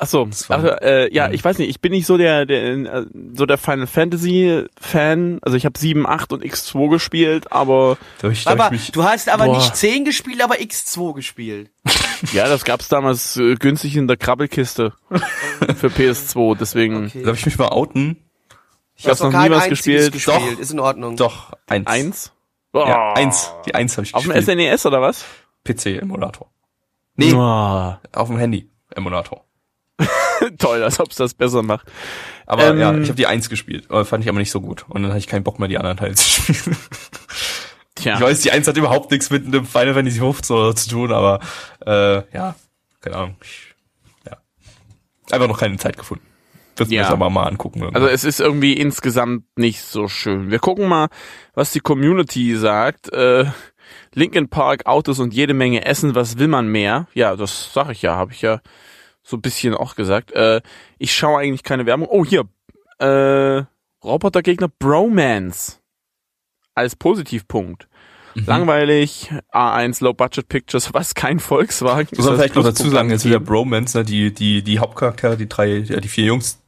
Achso, war- also, äh, ja, ich weiß nicht, ich bin nicht so der, der äh, so der Final Fantasy Fan. Also ich habe 7, 8 und X2 gespielt, aber ich, Aber ich mich, du hast aber Boah. nicht 10 gespielt, aber X2 gespielt. ja, das gab's damals äh, günstig in der Krabbelkiste für PS2, deswegen Okay. da hab ich mich mal outen. ich hast noch nie was einziges gespielt. Doch. Ist in Ordnung. Doch, eins. Eins? Ja, Oh. eins. Die eins habe ich Auf dem gespielt. SNES oder was? PC-Emulator. Nee, Oh, auf dem Handy-Emulator. toll, als ob's das besser macht. Aber Ähm, ja, ich habe die eins gespielt. Fand ich aber nicht so gut. Und dann hatte ich keinen Bock mehr, die anderen Teile zu spielen. Tja. Ich weiß, die eins hat überhaupt nichts mit einem Final Fantasy 15 oder zu tun, aber äh, ja, keine Ahnung. Ich, ja. Einfach noch keine Zeit gefunden. Wird mir Ja. das aber mal angucken. irgendwann. Also es ist irgendwie insgesamt nicht so schön. Wir gucken mal, was die Community sagt. Äh, Linkin Park, Autos und jede Menge Essen, was will man mehr? Ja, das sag ich ja, habe ich ja so ein bisschen auch gesagt. Äh, ich schaue eigentlich keine Werbung. Oh, hier. Äh, Robotergegner Bromance. Als Positivpunkt. Mhm. Langweilig, A1 Low Budget Pictures, was kein Volkswagen. Muss man vielleicht noch dazu sagen, jetzt wieder Bromance, ne, die, die, die Hauptcharaktere, die drei, ja, die vier Jungs,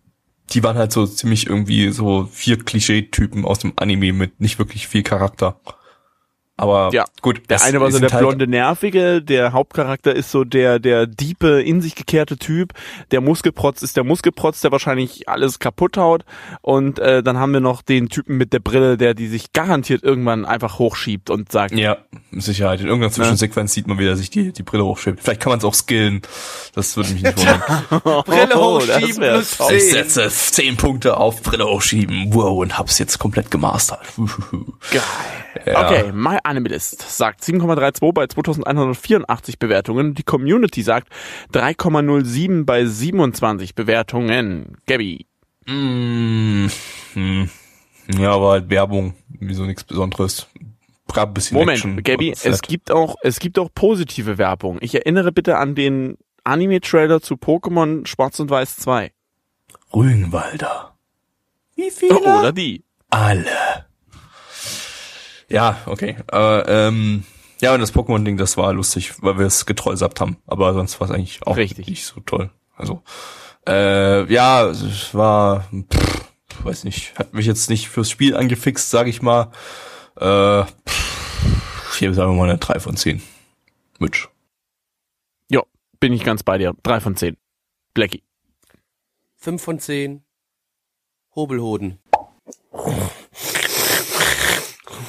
die waren halt so ziemlich irgendwie so vier Klischee-Typen aus dem Anime mit nicht wirklich viel Charakter. Aber Ja, gut, Der eine war so der halt- blonde Nervige, der Hauptcharakter ist so der, der diepe, in sich gekehrte Typ, der Muskelprotz ist der Muskelprotz, der wahrscheinlich alles kaputt haut und äh, dann haben wir noch den Typen mit der Brille, der die sich garantiert irgendwann einfach hochschiebt und sagt, Ja, mit Sicherheit. In irgendeiner Zwischensequenz sieht man, wie er sich die, die Brille hochschiebt. Vielleicht kann man es auch skillen. Das würde mich nicht wundern. Brille Oh, hochschieben wär plus ich 10. setze 10 Punkte auf Brille hochschieben. Wow, und hab's jetzt komplett gemastert. Geil. Ja. Okay, My Animalist sagt 7,32 bei 2184 Bewertungen. Die Community sagt 3,07 bei 27 Bewertungen. Gabby. Mm, hm. Ja, aber halt Werbung. Wieso nichts Besonderes. Gab ein bisschen Moment, Action Gabby, es gibt auch, es gibt auch positive Werbung. Ich erinnere bitte an den Anime-Trailer zu Pokémon Schwarz und Weiß 2. Rügenwalder. Wie viele? Oder die. Alle. Ja, okay. Aber, ähm, ja, und das Pokémon-Ding, das war lustig, weil wir es getrollsappt haben. Aber sonst war es eigentlich auch Richtig. nicht so toll. Also, äh, ja, es war, pff, weiß nicht, hat mich jetzt nicht fürs Spiel angefixt, sag ich mal. Äh, pff, ich gebe sagen wir mal eine 3 von 10. Mitch. Ja, bin ich ganz bei dir. Drei von zehn. Blackie. 5 von 10. Hobelhoden.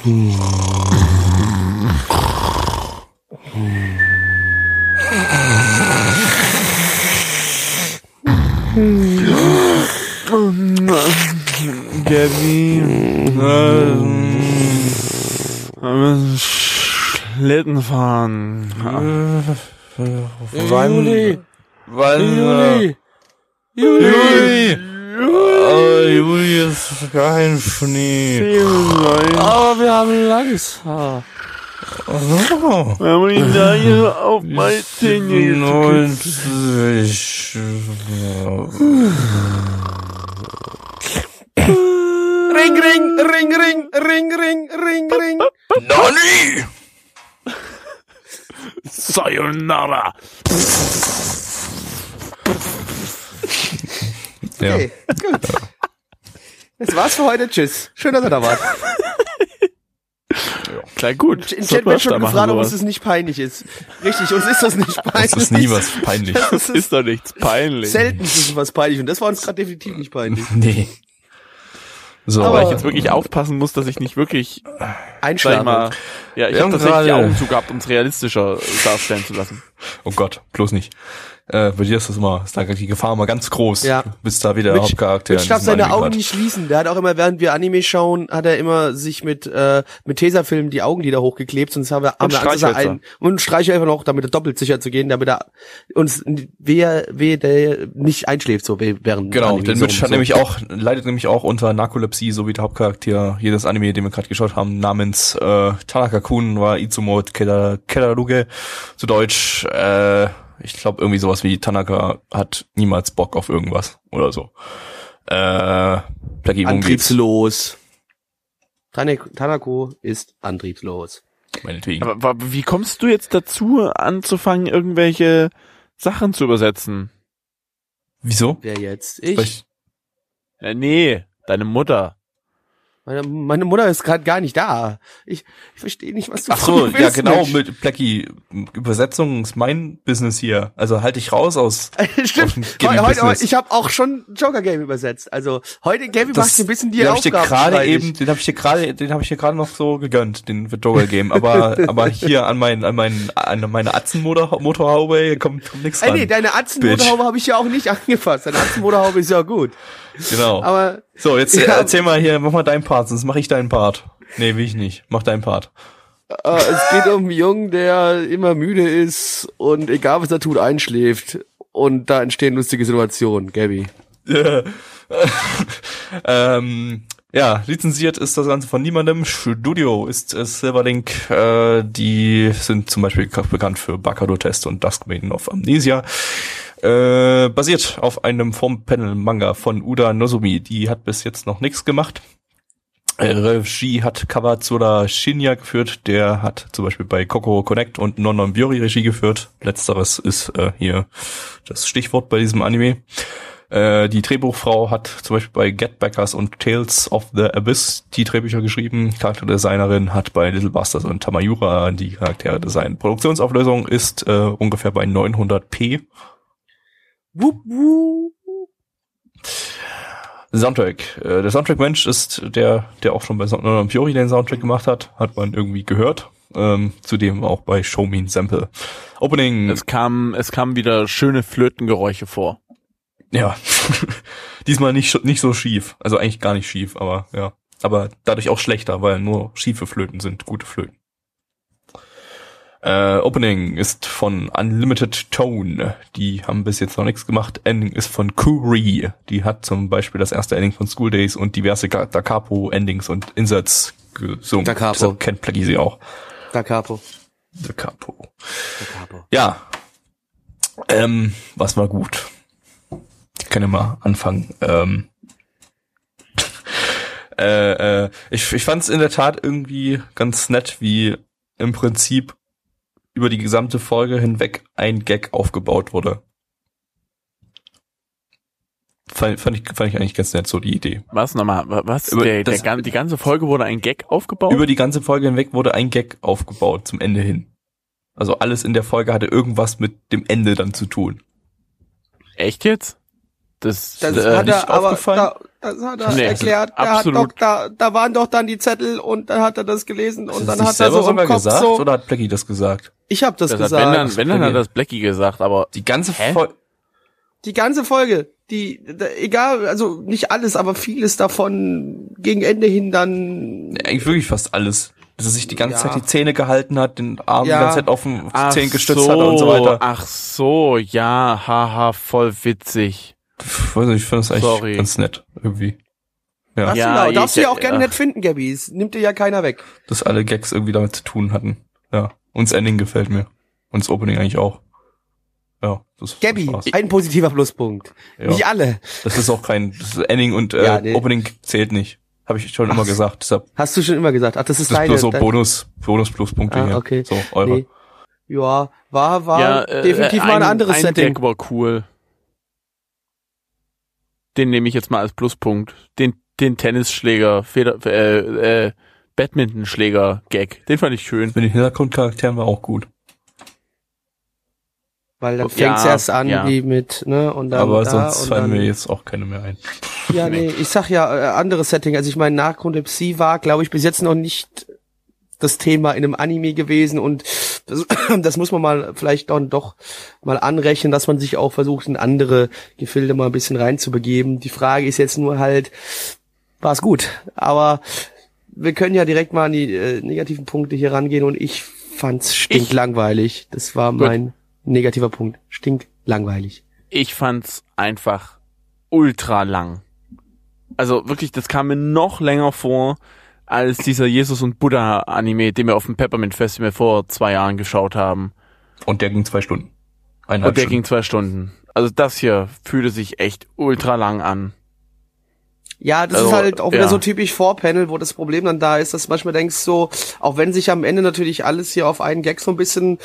Gabby. wir Schlitten fahren. Juli. Wann, Juli. Juli. Oh, Juli ist kein Schnee. Aber wir haben langes Haar. Oh. Wenn man ihn da hier auf meine Zähne 90. Ring, ring, ring, ring, ring, ring, ring, ring. Nani! Sayonara. Ja. Okay, gut. Das war's für heute. Tschüss. Schön, dass ihr da wart. Klar, gut. Im Chat wird schon gefragt, ob uns das nicht peinlich ist. Richtig, uns ist das nicht peinlich. Das ist nie was peinlich. Das ist ist doch nichts peinlich. selten ist es was peinlich und das war uns gerade definitiv nicht peinlich. Nee. So, Aber Weil ich jetzt wirklich aufpassen muss, dass ich nicht wirklich, sag ich Einschlafen. mal, ja, ich habe tatsächlich die Augen zu gehabt, um es realistischer darstellen zu lassen. oh Gott, bloß nicht. Äh, bei dir ist das immer, ist da die Gefahr immer ganz groß. Ja. Du bist da wieder der Hauptcharakter. Mitch in darf seine Anime Augen grad. nicht schließen. Der hat auch immer, während wir Anime schauen, hat er immer sich mit äh, mit Tesafilm die Augenlider hochgeklebt, sonst haben wir, haben Und wir Angst, dass er einen und Streichhelfer noch, damit er doppelt sicher zu gehen, damit er uns wer wer der nicht einschläft so während Genau, Anime, denn so Mitch rum, hat so. nämlich auch, leidet nämlich auch unter Narkolepsie, so wie der Hauptcharakter jedes Anime, den wir gerade geschaut haben, namens äh, Tanaka Kun war Izumo Keda- Kedaruge, zu Deutsch, äh, ich glaube irgendwie sowas wie Tanaka hat niemals Bock auf irgendwas oder so. Äh, Blackie, antriebslos. Tanako ist antriebslos. Meinetwegen. Aber wa- wie kommst du jetzt dazu, anzufangen, irgendwelche Sachen zu übersetzen? Wieso? Wer jetzt? Ich. ich- Ja, nee, deine Mutter. Meine, meine Mutter ist gerade gar nicht da. Ich, ich verstehe nicht, was du Ach so, ja genau, Mensch. mit Blackie, Übersetzung ist mein Business hier. Also halt dich raus aus. Stimmt. aus dem Heute, ich habe auch schon Joker Game übersetzt. Also heute Gaby macht dir ein bisschen die den hab ich dir gerade eben, den habe ich dir gerade, den habe ich dir gerade noch so gegönnt, den Joker Game. Aber aber hier an mein an mein an meine Atzenmotor Motorhaube kommt, kommt nichts Ey, ran. nee, deine Atzenmotorhaube habe ich ja auch nicht angefasst. Deine Atzenmotorhaube ist ja gut. Genau. Aber so jetzt Ja. äh, erzähl mal hier, mach mal deinen Part, sonst mache ich deinen Part. Nee, will ich nicht. Mach deinen Part. äh, es geht um einen Jungen, der immer müde ist und egal was er tut, einschläft. Und da entstehen lustige Situationen, Gaby. ähm, ja, lizenziert ist das Ganze von niemandem. Studio ist äh, Silverlink. Äh, die sind zum Beispiel bekannt für Bakado Test und Dusk Maiden of Amnesia. Äh, basiert auf einem Form-Panel-Manga von Uda Nozomi. Die hat bis jetzt noch nichts gemacht. Äh, Regie hat Kawatsura Shinya geführt. Der hat zum Beispiel bei Kokoro Connect und Non Biori Regie geführt. Letzteres ist äh, hier das Stichwort bei diesem Anime. Äh, die Drehbuchfrau hat zum Beispiel bei Get Backers und Tales of the Abyss die Drehbücher geschrieben. Charakterdesignerin hat bei Little Busters und Tamayura die Charaktere designt. Produktionsauflösung ist äh, ungefähr bei 900p. Wup, wup. Soundtrack. Äh, der Soundtrack-Mensch ist der, der auch schon bei Sound Fury den Soundtrack gemacht hat, hat man irgendwie gehört. Ähm, zudem auch bei Show Me Sample. Opening. Es kam, es kamen wieder schöne Flötengeräusche vor. Ja. Diesmal nicht, nicht so schief. Also eigentlich gar nicht schief, aber ja. Aber dadurch auch schlechter, weil nur schiefe Flöten sind gute Flöten. Äh, Opening ist von Unlimited Tone. Die haben bis jetzt noch nichts gemacht. Ending ist von Kuri. Die hat zum Beispiel das erste Ending von School Days und diverse Da Capo Endings und Inserts gesungen. Da Capo. Deshalb kennt Plaggy sie auch. Da Capo. Da Capo. Da Capo. Ja. Ähm, was war gut? Ich kann ja mal anfangen. Ähm, äh, äh, ich ich fand es in der Tat irgendwie ganz nett, wie im Prinzip über die gesamte Folge hinweg ein Gag aufgebaut wurde. Fand, fand, ich, fand ich eigentlich ganz nett, so die Idee. Was nochmal? Was? Über Der, der, das- gan- die ganze Folge wurde ein Gag aufgebaut? Über die ganze Folge hinweg wurde ein Gag aufgebaut zum Ende hin. Also alles in der Folge hatte irgendwas mit dem Ende dann zu tun. Echt jetzt? Das, Das äh, hat nicht er aber aufgefallen? da, das hat er Nee, erklärt. Er hat absolut. doch, da, da waren doch dann die Zettel und dann hat er das gelesen und dann das hat er so selber im sogar Kopf gesagt so. oder hat Blackie das gesagt? Ich habe das, das hat, gesagt. wenn dann, wenn dann hat das Blackie gesagt, aber Die ganze? Folge. Die ganze Folge, die, da, egal, also nicht alles, aber vieles davon gegen Ende hin dann. Eigentlich wirklich fast alles. Dass er sich die ganze Ja. Zeit die Zähne gehalten hat, den Arm Ja. die ganze Zeit auf den ach Zähnen gestützt so, hat und so weiter. Ach so, ja, haha, voll witzig. Ich weiß nicht, ich finde das eigentlich Sorry. ganz nett, irgendwie. Ja, Darfst, Ja, du, darfst du ja auch gerne ja. nett finden, Gabby. Es nimmt dir ja keiner weg. dass alle Gags irgendwie damit zu tun hatten. Ja. Und das Ending gefällt mir. Und das Opening eigentlich auch. Ja, das Gabby, war's. ein positiver Pluspunkt. Ja. Nicht alle. Das ist auch kein das ist Ending und äh, Ja, nee. Opening zählt nicht. Habe ich schon immer Ach. gesagt. Deshalb Hast du schon immer gesagt. Ach, das ist das ist deine. bloß so dein- Bonus, Bonus Pluspunkte Ah, hier. okay. So, eure. Nee. Ja, war, war ja, äh, definitiv äh, mal ein anderes ein Setting. Gag war cool. Den nehme ich jetzt mal als Pluspunkt. Den, den Tennisschläger, Feder, äh, äh, Badmintonschläger-Gag. Den fand ich schön. Mit den Hintergrundcharakteren war auch gut. Weil dann Ja, fängt's erst an, ja. wie mit, ne, und dann Aber da sonst fallen dann, mir jetzt auch keine mehr ein. Ja, nee, ich sag ja, äh, anderes Setting. Also ich meine, Narkolepsie war, glaube ich, bis jetzt noch nicht das Thema in einem Anime gewesen und das, das muss man mal vielleicht dann doch mal anrechnen, dass man sich auch versucht, in andere Gefilde mal ein bisschen reinzubegeben. Die Frage ist jetzt nur halt, war es gut? Aber wir können ja direkt mal an die äh, negativen Punkte hier rangehen und ich fand's stinklangweilig. Das war mein negativer Punkt. Stinklangweilig. Ich fand's einfach ultra lang. Also wirklich, das kam mir noch länger vor als dieser Jesus und Buddha Anime, den wir auf dem Peppermint Festival vor zwei Jahren geschaut haben. Und der ging zwei Stunden. Eineinhalb Und der Stunden. ging zwei Stunden. Also das hier fühlte sich echt ultra lang an. Ja, das Also, ist halt auch wieder ja. so typisch Vorpanel, wo das Problem dann da ist, dass du manchmal denkst so, auch wenn sich am Ende natürlich alles hier auf einen Gag so ein bisschen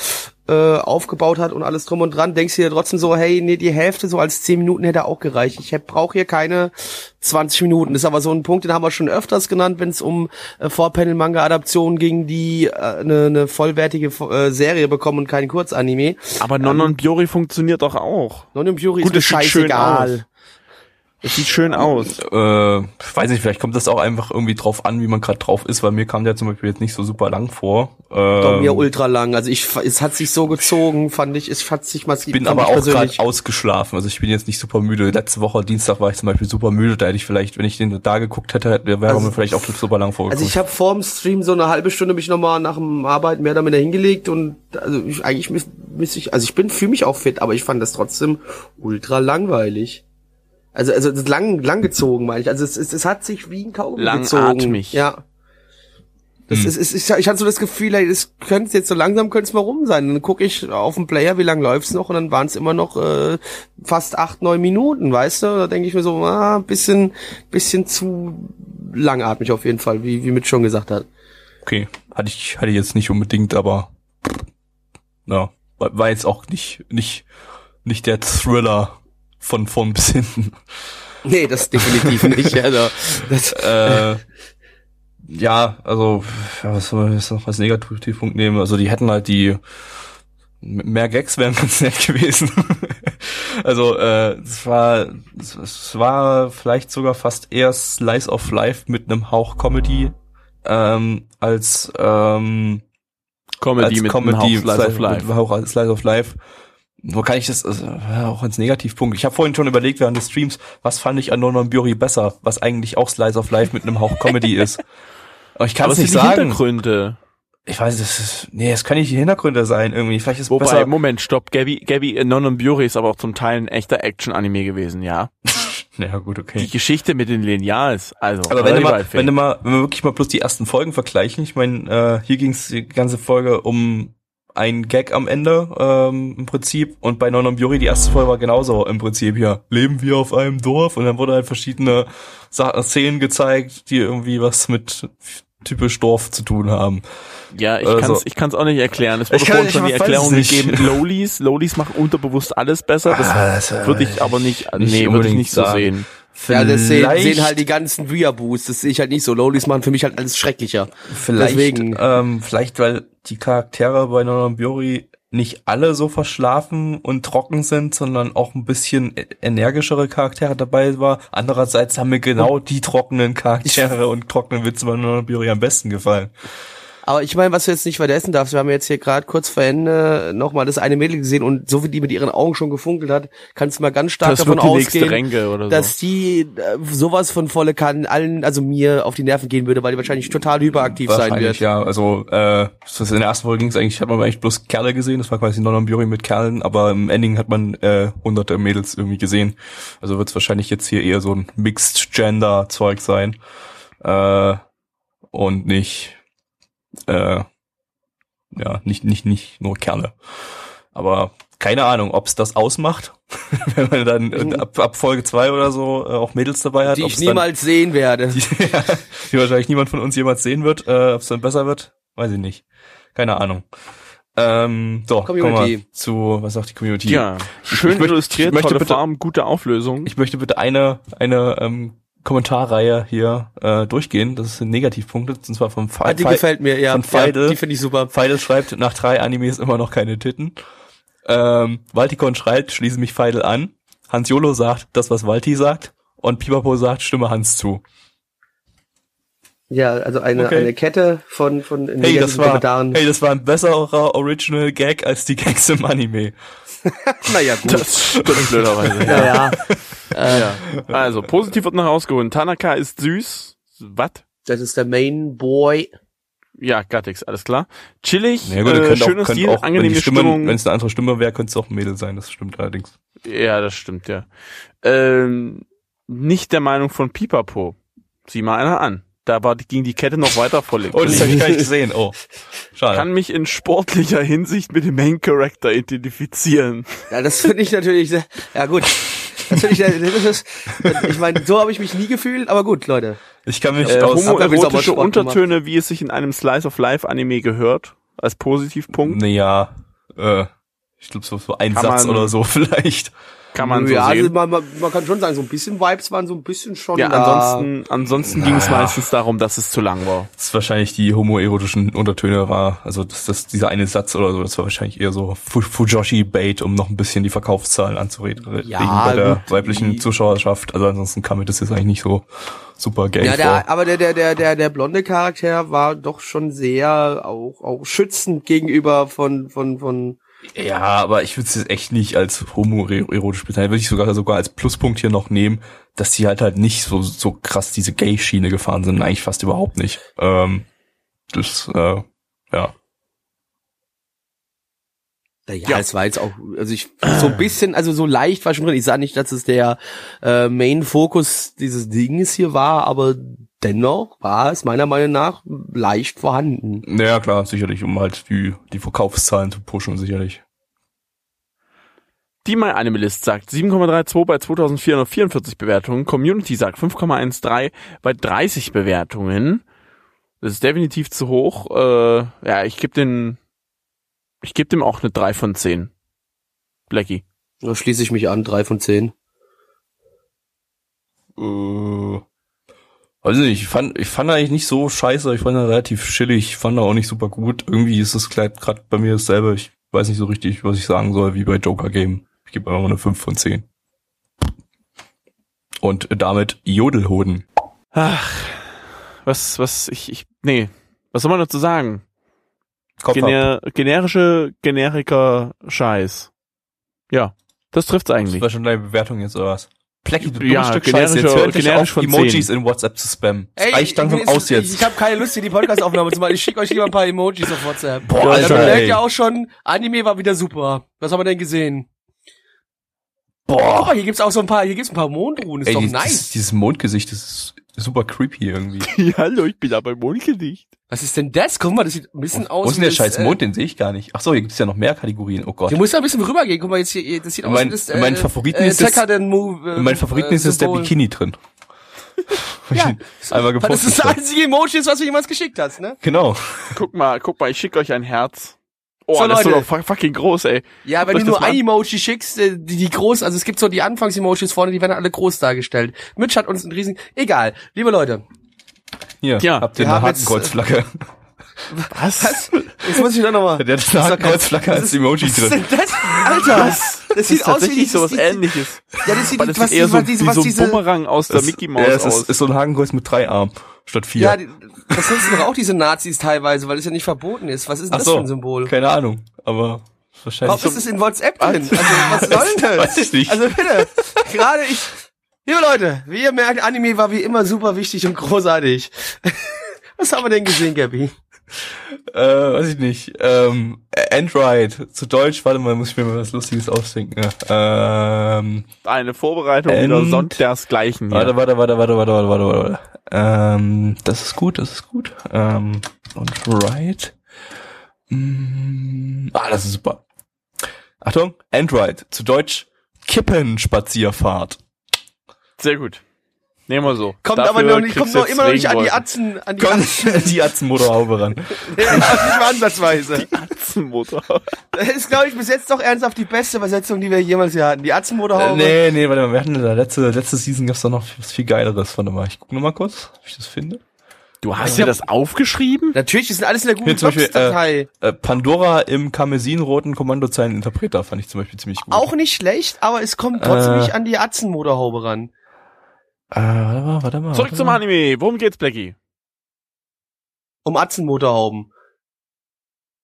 äh, aufgebaut hat und alles drum und dran, denkst du dir trotzdem so, hey, nee, die Hälfte so als 10 Minuten hätte auch gereicht. Ich brauche hier keine 20 Minuten. Das ist aber so ein Punkt, den haben wir schon öfters genannt, wenn es um äh, Vorpanel-Manga-Adaptionen ging, die äh, eine, eine vollwertige äh, Serie bekommen und kein Kurzanime. Aber Non Non Biori funktioniert doch auch. Non im Fury Gut, ist scheißegal. Es sieht schön aus. Äh, ich weiß nicht, vielleicht kommt das auch einfach irgendwie drauf an, wie man gerade drauf ist, weil mir kam der zum Beispiel jetzt nicht so super lang vor. Doch, Ähm, mir ultra lang. Also ich, es hat sich so gezogen, fand ich, es hat sich massiv. bin fand aber ich auch gerade ausgeschlafen. Also ich bin jetzt nicht super müde. Letzte Woche Dienstag war ich zum Beispiel super müde. Da hätte ich vielleicht, wenn ich den da geguckt hätte, wäre Also- mir vielleicht auch super lang vorgekommen. Also ich habe vorm Stream so eine halbe Stunde mich nochmal nach dem Arbeiten mehr oder weniger hingelegt und also ich, eigentlich müß ich, also ich bin fühle mich auch fit, aber ich fand das trotzdem ultra langweilig. Also also das ist lang lang gezogen meine ich. Also es, es, es hat sich wie ein Kaugummi gezogen. Langatmig. Ja. Das Hm. ist, ist, ich, ich hatte so das Gefühl, ey, es könnte jetzt so langsam könnte es mal rum sein. Dann gucke ich auf den Player, wie lang läuft's noch und dann waren es immer noch äh, fast acht, neun Minuten, weißt du? Da denke ich mir so, ah, bisschen, bisschen zu langatmig auf jeden Fall, wie, wie Mitch schon gesagt hat. okay, hatte ich, hatte ich jetzt nicht unbedingt, aber ja, war, war jetzt auch nicht, nicht, nicht der Thriller von vorn bis hinten. Nee, das definitiv nicht. Also, das, äh, ja, also ja, was soll man jetzt noch als Negativpunkt nehmen? Also die hätten halt die mehr Gags wären ganz nett gewesen. also äh, es war es war vielleicht sogar fast eher Slice of Life mit einem Hauch Comedy ähm, als ähm, Comedy als mit Comedy einem Hauch Slice of Life. Mit Hauch Slice of Life. Wo kann ich das also, auch als Negativpunkt? Ich habe vorhin schon überlegt während des Streams, was fand ich an Non Bury besser, was eigentlich auch Slice of Life mit einem Hauch Comedy ist. Aber ich kann es nicht sind die sagen. Hintergründe. Ich weiß, das ist, nee, es kann nicht die Hintergründe sein irgendwie. Vielleicht ist Wobei, besser. Moment, stopp. Gabby, Gabby, äh, Non Bury ist aber auch zum Teil ein echter Action-Anime gewesen, ja. Ja, gut, Die okay. Geschichte mit den Lineals, also. Aber wenn du mal, wenn du mal, wenn wir wirklich mal bloß die ersten Folgen vergleichen, ich meine, äh, hier ging es die ganze Folge um ein Gag am Ende ähm, im Prinzip und bei Non Bury die erste Folge war genauso im Prinzip hier leben wir auf einem Dorf und dann wurde halt verschiedene Szenen gezeigt, die irgendwie was mit typisch Dorf zu tun haben. Ja, ich Also- kann's, ich kann's auch nicht erklären. Es wurde Ich kann- vorhin ich schon die Erklärung gegeben. Lowlies, Lowlies machen unterbewusst alles besser. Das Ah, das, äh, würde ich aber nicht, nee, würde ich nicht so sagen. Sehen. ja, das sehen, Vielleicht- sehen halt die ganzen Weeaboos. Das sehe ich halt nicht so. Lowlies machen für mich halt alles schrecklicher. Vielleicht, Deswegen. ähm, vielleicht weil die Charaktere bei Nononbiori nicht alle so verschlafen und trocken sind, sondern auch ein bisschen e- energischere Charaktere dabei war. Andererseits haben mir genau die trockenen Charaktere und trockenen Witze bei Nononbiori am besten gefallen. Aber ich meine, was du jetzt nicht vergessen darfst, wir haben jetzt hier gerade kurz vor Ende nochmal das eine Mädel gesehen und so wie die mit ihren Augen schon gefunkelt hat, kannst du mal ganz stark Das davon ausgehen, so. dass die äh, sowas von volle kann allen, also mir auf die Nerven gehen würde, weil die wahrscheinlich total hyperaktiv sein Wahrscheinlich, wird. ja. Also äh, das in der ersten Folge ging es eigentlich, hat man eigentlich bloß Kerle gesehen, das war quasi Nononbiori mit Kerlen, aber im Ending hat man äh, hunderte Mädels irgendwie gesehen. Also wird es wahrscheinlich jetzt hier eher so ein Mixed Gender Zeug sein. Äh, und nicht äh, ja, nicht, nicht, nicht nur Kerle. Aber keine Ahnung, ob es das ausmacht, wenn man dann äh, ab, ab Folge zwei oder so äh, auch Mädels dabei hat. Die ich dann- niemals sehen werde. die, ja, die wahrscheinlich niemand von uns jemals sehen wird. Äh, Ob es dann besser wird, weiß ich nicht. Keine Ahnung. Ähm, so, Community. wir zu, was sagt die Community? Ja, schön ich möchte- illustriert, ich möchte tolle bitte- Farben, gute Auflösung. Ich möchte bitte eine, eine ähm, Kommentarreihe hier äh, durchgehen. Das sind Negativpunkte, und zwar vom Ah, Fe die Fe gefällt mir, ja. von Feidel. ja die finde ich super. Feidel schreibt, nach drei Animes immer noch keine Titten. Ähm, Valtikon schreibt, schließe mich Feidel an. Hans Jolo sagt, das, was Valti sagt. Und Pipapo sagt, stimme Hans zu. Ja, also eine, Okay. eine Kette von, von Hey, negativen das war, Kommentaren. hey, das war ein besserer Original Gag als die Gags im Anime. Naja, gut. Das stimmt blöderweise. ja, ja. ja. Also, positiv wird noch rausgeholt. Tanaka ist süß. Was? Das ist der Main Boy. Ja, Gattix, alles klar. Chillig, Ja, gut, äh, könnt schöner auch, Stil, auch, wenn angenehme die Stimme, Stimmung. wenn es eine andere Stimme wäre, könnte es auch ein Mädel sein, das stimmt allerdings. Ja, das stimmt, ja. Ähm, nicht der Meinung von Pipapo. Sieh mal einer an. Da war, ging die Kette noch weiter voll. Oh, das habe ich gar nicht gesehen. Oh, schade. kann mich in sportlicher Hinsicht mit dem Main Character identifizieren. Ja, das finde ich natürlich sehr, ja gut. Das finde ich, sehr- das ist, ich meine, so habe ich mich nie gefühlt, aber gut, Leute. ich kann mich Äh, aus... Homoerotische Sport gemacht. Untertöne, wie es sich in einem Slice of Life Anime gehört, als Positivpunkt, Naja, äh, ich glaube so, so ein Kann Satz man- oder so vielleicht. Kann man so ja, also sehen. man, man, man kann schon sagen, so ein bisschen Vibes waren so ein bisschen schon Ja, da. ansonsten, ansonsten ging es meistens darum, dass es zu lang war. Das ist wahrscheinlich die homoerotischen Untertöne war, also das, das, dieser eine Satz oder so, das war wahrscheinlich eher so Fu- Fujoshi-Bait, um noch ein bisschen die Verkaufszahlen anzureden Ja, bei der gut, weiblichen die- Zuschauerschaft. Also ansonsten kam mir das jetzt eigentlich nicht so super gay Ja, vor. der, aber der, der, der, der, der blonde Charakter war doch schon sehr auch, auch schützend gegenüber von, von, von, Ja, aber ich würde es jetzt echt nicht als homoerotisch bezeichnen. Würde ich sogar sogar als Pluspunkt hier noch nehmen, dass die halt halt nicht so so krass diese Gay-Schiene gefahren sind. Eigentlich fast überhaupt nicht. Ähm, das, äh, ja. ja, Ja. es war jetzt auch, also ich, so ein bisschen, also so leicht war schon drin. Ich sage nicht, dass es der äh, Main-Fokus dieses Dings hier war, aber dennoch war es meiner Meinung nach leicht vorhanden. Naja, klar, sicherlich, um halt die, die Verkaufszahlen zu pushen, sicherlich. Die My Animalist sagt 7,32 bei 2444 Bewertungen. Community sagt 5,13 bei 30 Bewertungen. Das ist definitiv zu hoch. Äh, ja, ich gebe den, ich gebe dem auch eine 3 von 10. Blackie. Da schließe ich mich an, drei von zehn. Äh, weiß nicht, ich fand, ich fand eigentlich nicht so scheiße, ich fand er relativ chillig, ich fand er auch nicht super gut. Irgendwie ist das Kleid gerade bei mir dasselbe. Ich weiß nicht so richtig, was ich sagen soll, wie bei Joker Game. Ich gebe einfach eine 5 von 10. Und damit Jodelhoden. Ach, was, was, ich, ich, nee. Was soll man dazu sagen? Kopf ab. Gener generische Generiker Scheiß. Ja, das trifft's Das eigentlich. war schon deine Bewertung jetzt, oder was? Plecky, du Ja, dummes Stück Scheiße. Jetzt hör endlich generisch auf, Emojis 10. in WhatsApp zu spammen. Das Ey, reicht langsam ich, aus jetzt. Ich habe keine Lust, hier die Podcast-Aufnahme zu machen. Ich schicke euch lieber ein paar Emojis auf WhatsApp. Boah, ja, Alter, dann merkt ihr auch schon, Anime war wieder super. Was haben wir denn gesehen? Guck Boah. mal, hier gibt's auch so ein paar, hier gibt's ein paar Mondruhen. Ist Ey, doch dieses, nice. dieses Mondgesicht, das ist super creepy irgendwie. Ja, hallo, ich bin da beim Mondgedicht. Was ist denn das? Guck mal, das sieht ein bisschen aus Wo ist denn der scheiß äh, Mond? Den sehe ich gar nicht. Ach so, hier gibt's ja noch mehr Kategorien. Oh Gott. Du musst da ein bisschen rübergehen. Guck mal, jetzt hier, das sieht In aus mein- wie das, in meinen Favoriten ist das- Move. In meinen Favoriten ist jetzt der Bikini drin. Ja, Einmal das ist gepostet. das einzige Emoji, ist, was du jemals geschickt hast, ne? Genau. Guck mal, guck mal, ich schicke euch ein Herz. Oh, So, das ist doch fu- fucking groß, ey. Ja, wenn du nur ein Emoji schickst, äh, die, die groß, also es gibt so die Anfangs-Emojis vorne, die werden alle groß dargestellt. Mitch hat uns einen riesen, egal. Liebe Leute, Hier, Ja, habt ihr eine haben jetzt, Hakenkreuzflagge. Was? jetzt muss ich doch nochmal. Der hat eine Hakenkreuzflagge als Emoji Was ist drin. denn das? Alter, das, Das sieht ist aus wie tatsächlich sowas die, ähnliches. Ja, das sieht, das was, sieht eher die- so, was wie was so ein Bumerang aus der Das- Mickey Mouse ja, es aus. ist, ist so ein Hakenkreuz mit drei Armen statt vier. ja, das nutzen doch auch diese Nazis teilweise, weil es ja nicht verboten ist. Was ist denn Ach das so, für ein Symbol? keine Ahnung, aber wahrscheinlich. Warum ist es in WhatsApp drin? Also, was soll denn das? Weiß ich nicht. Also bitte, gerade ich, liebe Leute, wie ihr merkt, Anime war wie immer super wichtig und großartig. Was haben wir denn gesehen, Gabby? Äh, weiß ich nicht. Ähm, Android, zu Deutsch, warte mal, muss ich mir mal was Lustiges ausdenken. Ähm, Eine Vorbereitung End- wieder sondersgleichen hier. warte, warte, warte, warte, warte, warte, warte, warte. Ähm, das ist gut, das ist gut. Ähm, und right. Mm, ah, das ist super. Achtung, Android, zu Deutsch Kippenspazierfahrt. Sehr gut. Nehmen wir so. Kommt Dafür aber noch nicht, kommt noch immer noch nicht an die. Atzen, an die Kommt Atzen, die Atzenmotorhaube ran. ja, nicht mal ansatzweise. Atzenmotor. Das ist, glaube ich, bis jetzt doch ernsthaft die beste Übersetzung, die wir jemals hier hatten. Die Äh, Atzenmotorhaube. nee, nee, warte mal, wir hatten in der letzte, letzte Season gab's doch noch was viel geileres. Warte mal, ich guck noch mal kurz, ob ich das finde. Du hast dir das aufgeschrieben? Natürlich, das sind alles in der zum Beispiel, Docs-Datei. Äh, Pandora im karmesinroten Kommandozeileninterpreter fand ich zum Beispiel ziemlich gut. Auch nicht schlecht, aber es kommt trotzdem Äh. nicht an die Atzenmotorhaube ran. Äh, warte mal, warte mal. Zurück warte zum mal. Anime. Worum geht's, Blackie? Um Atzenmotorhauben.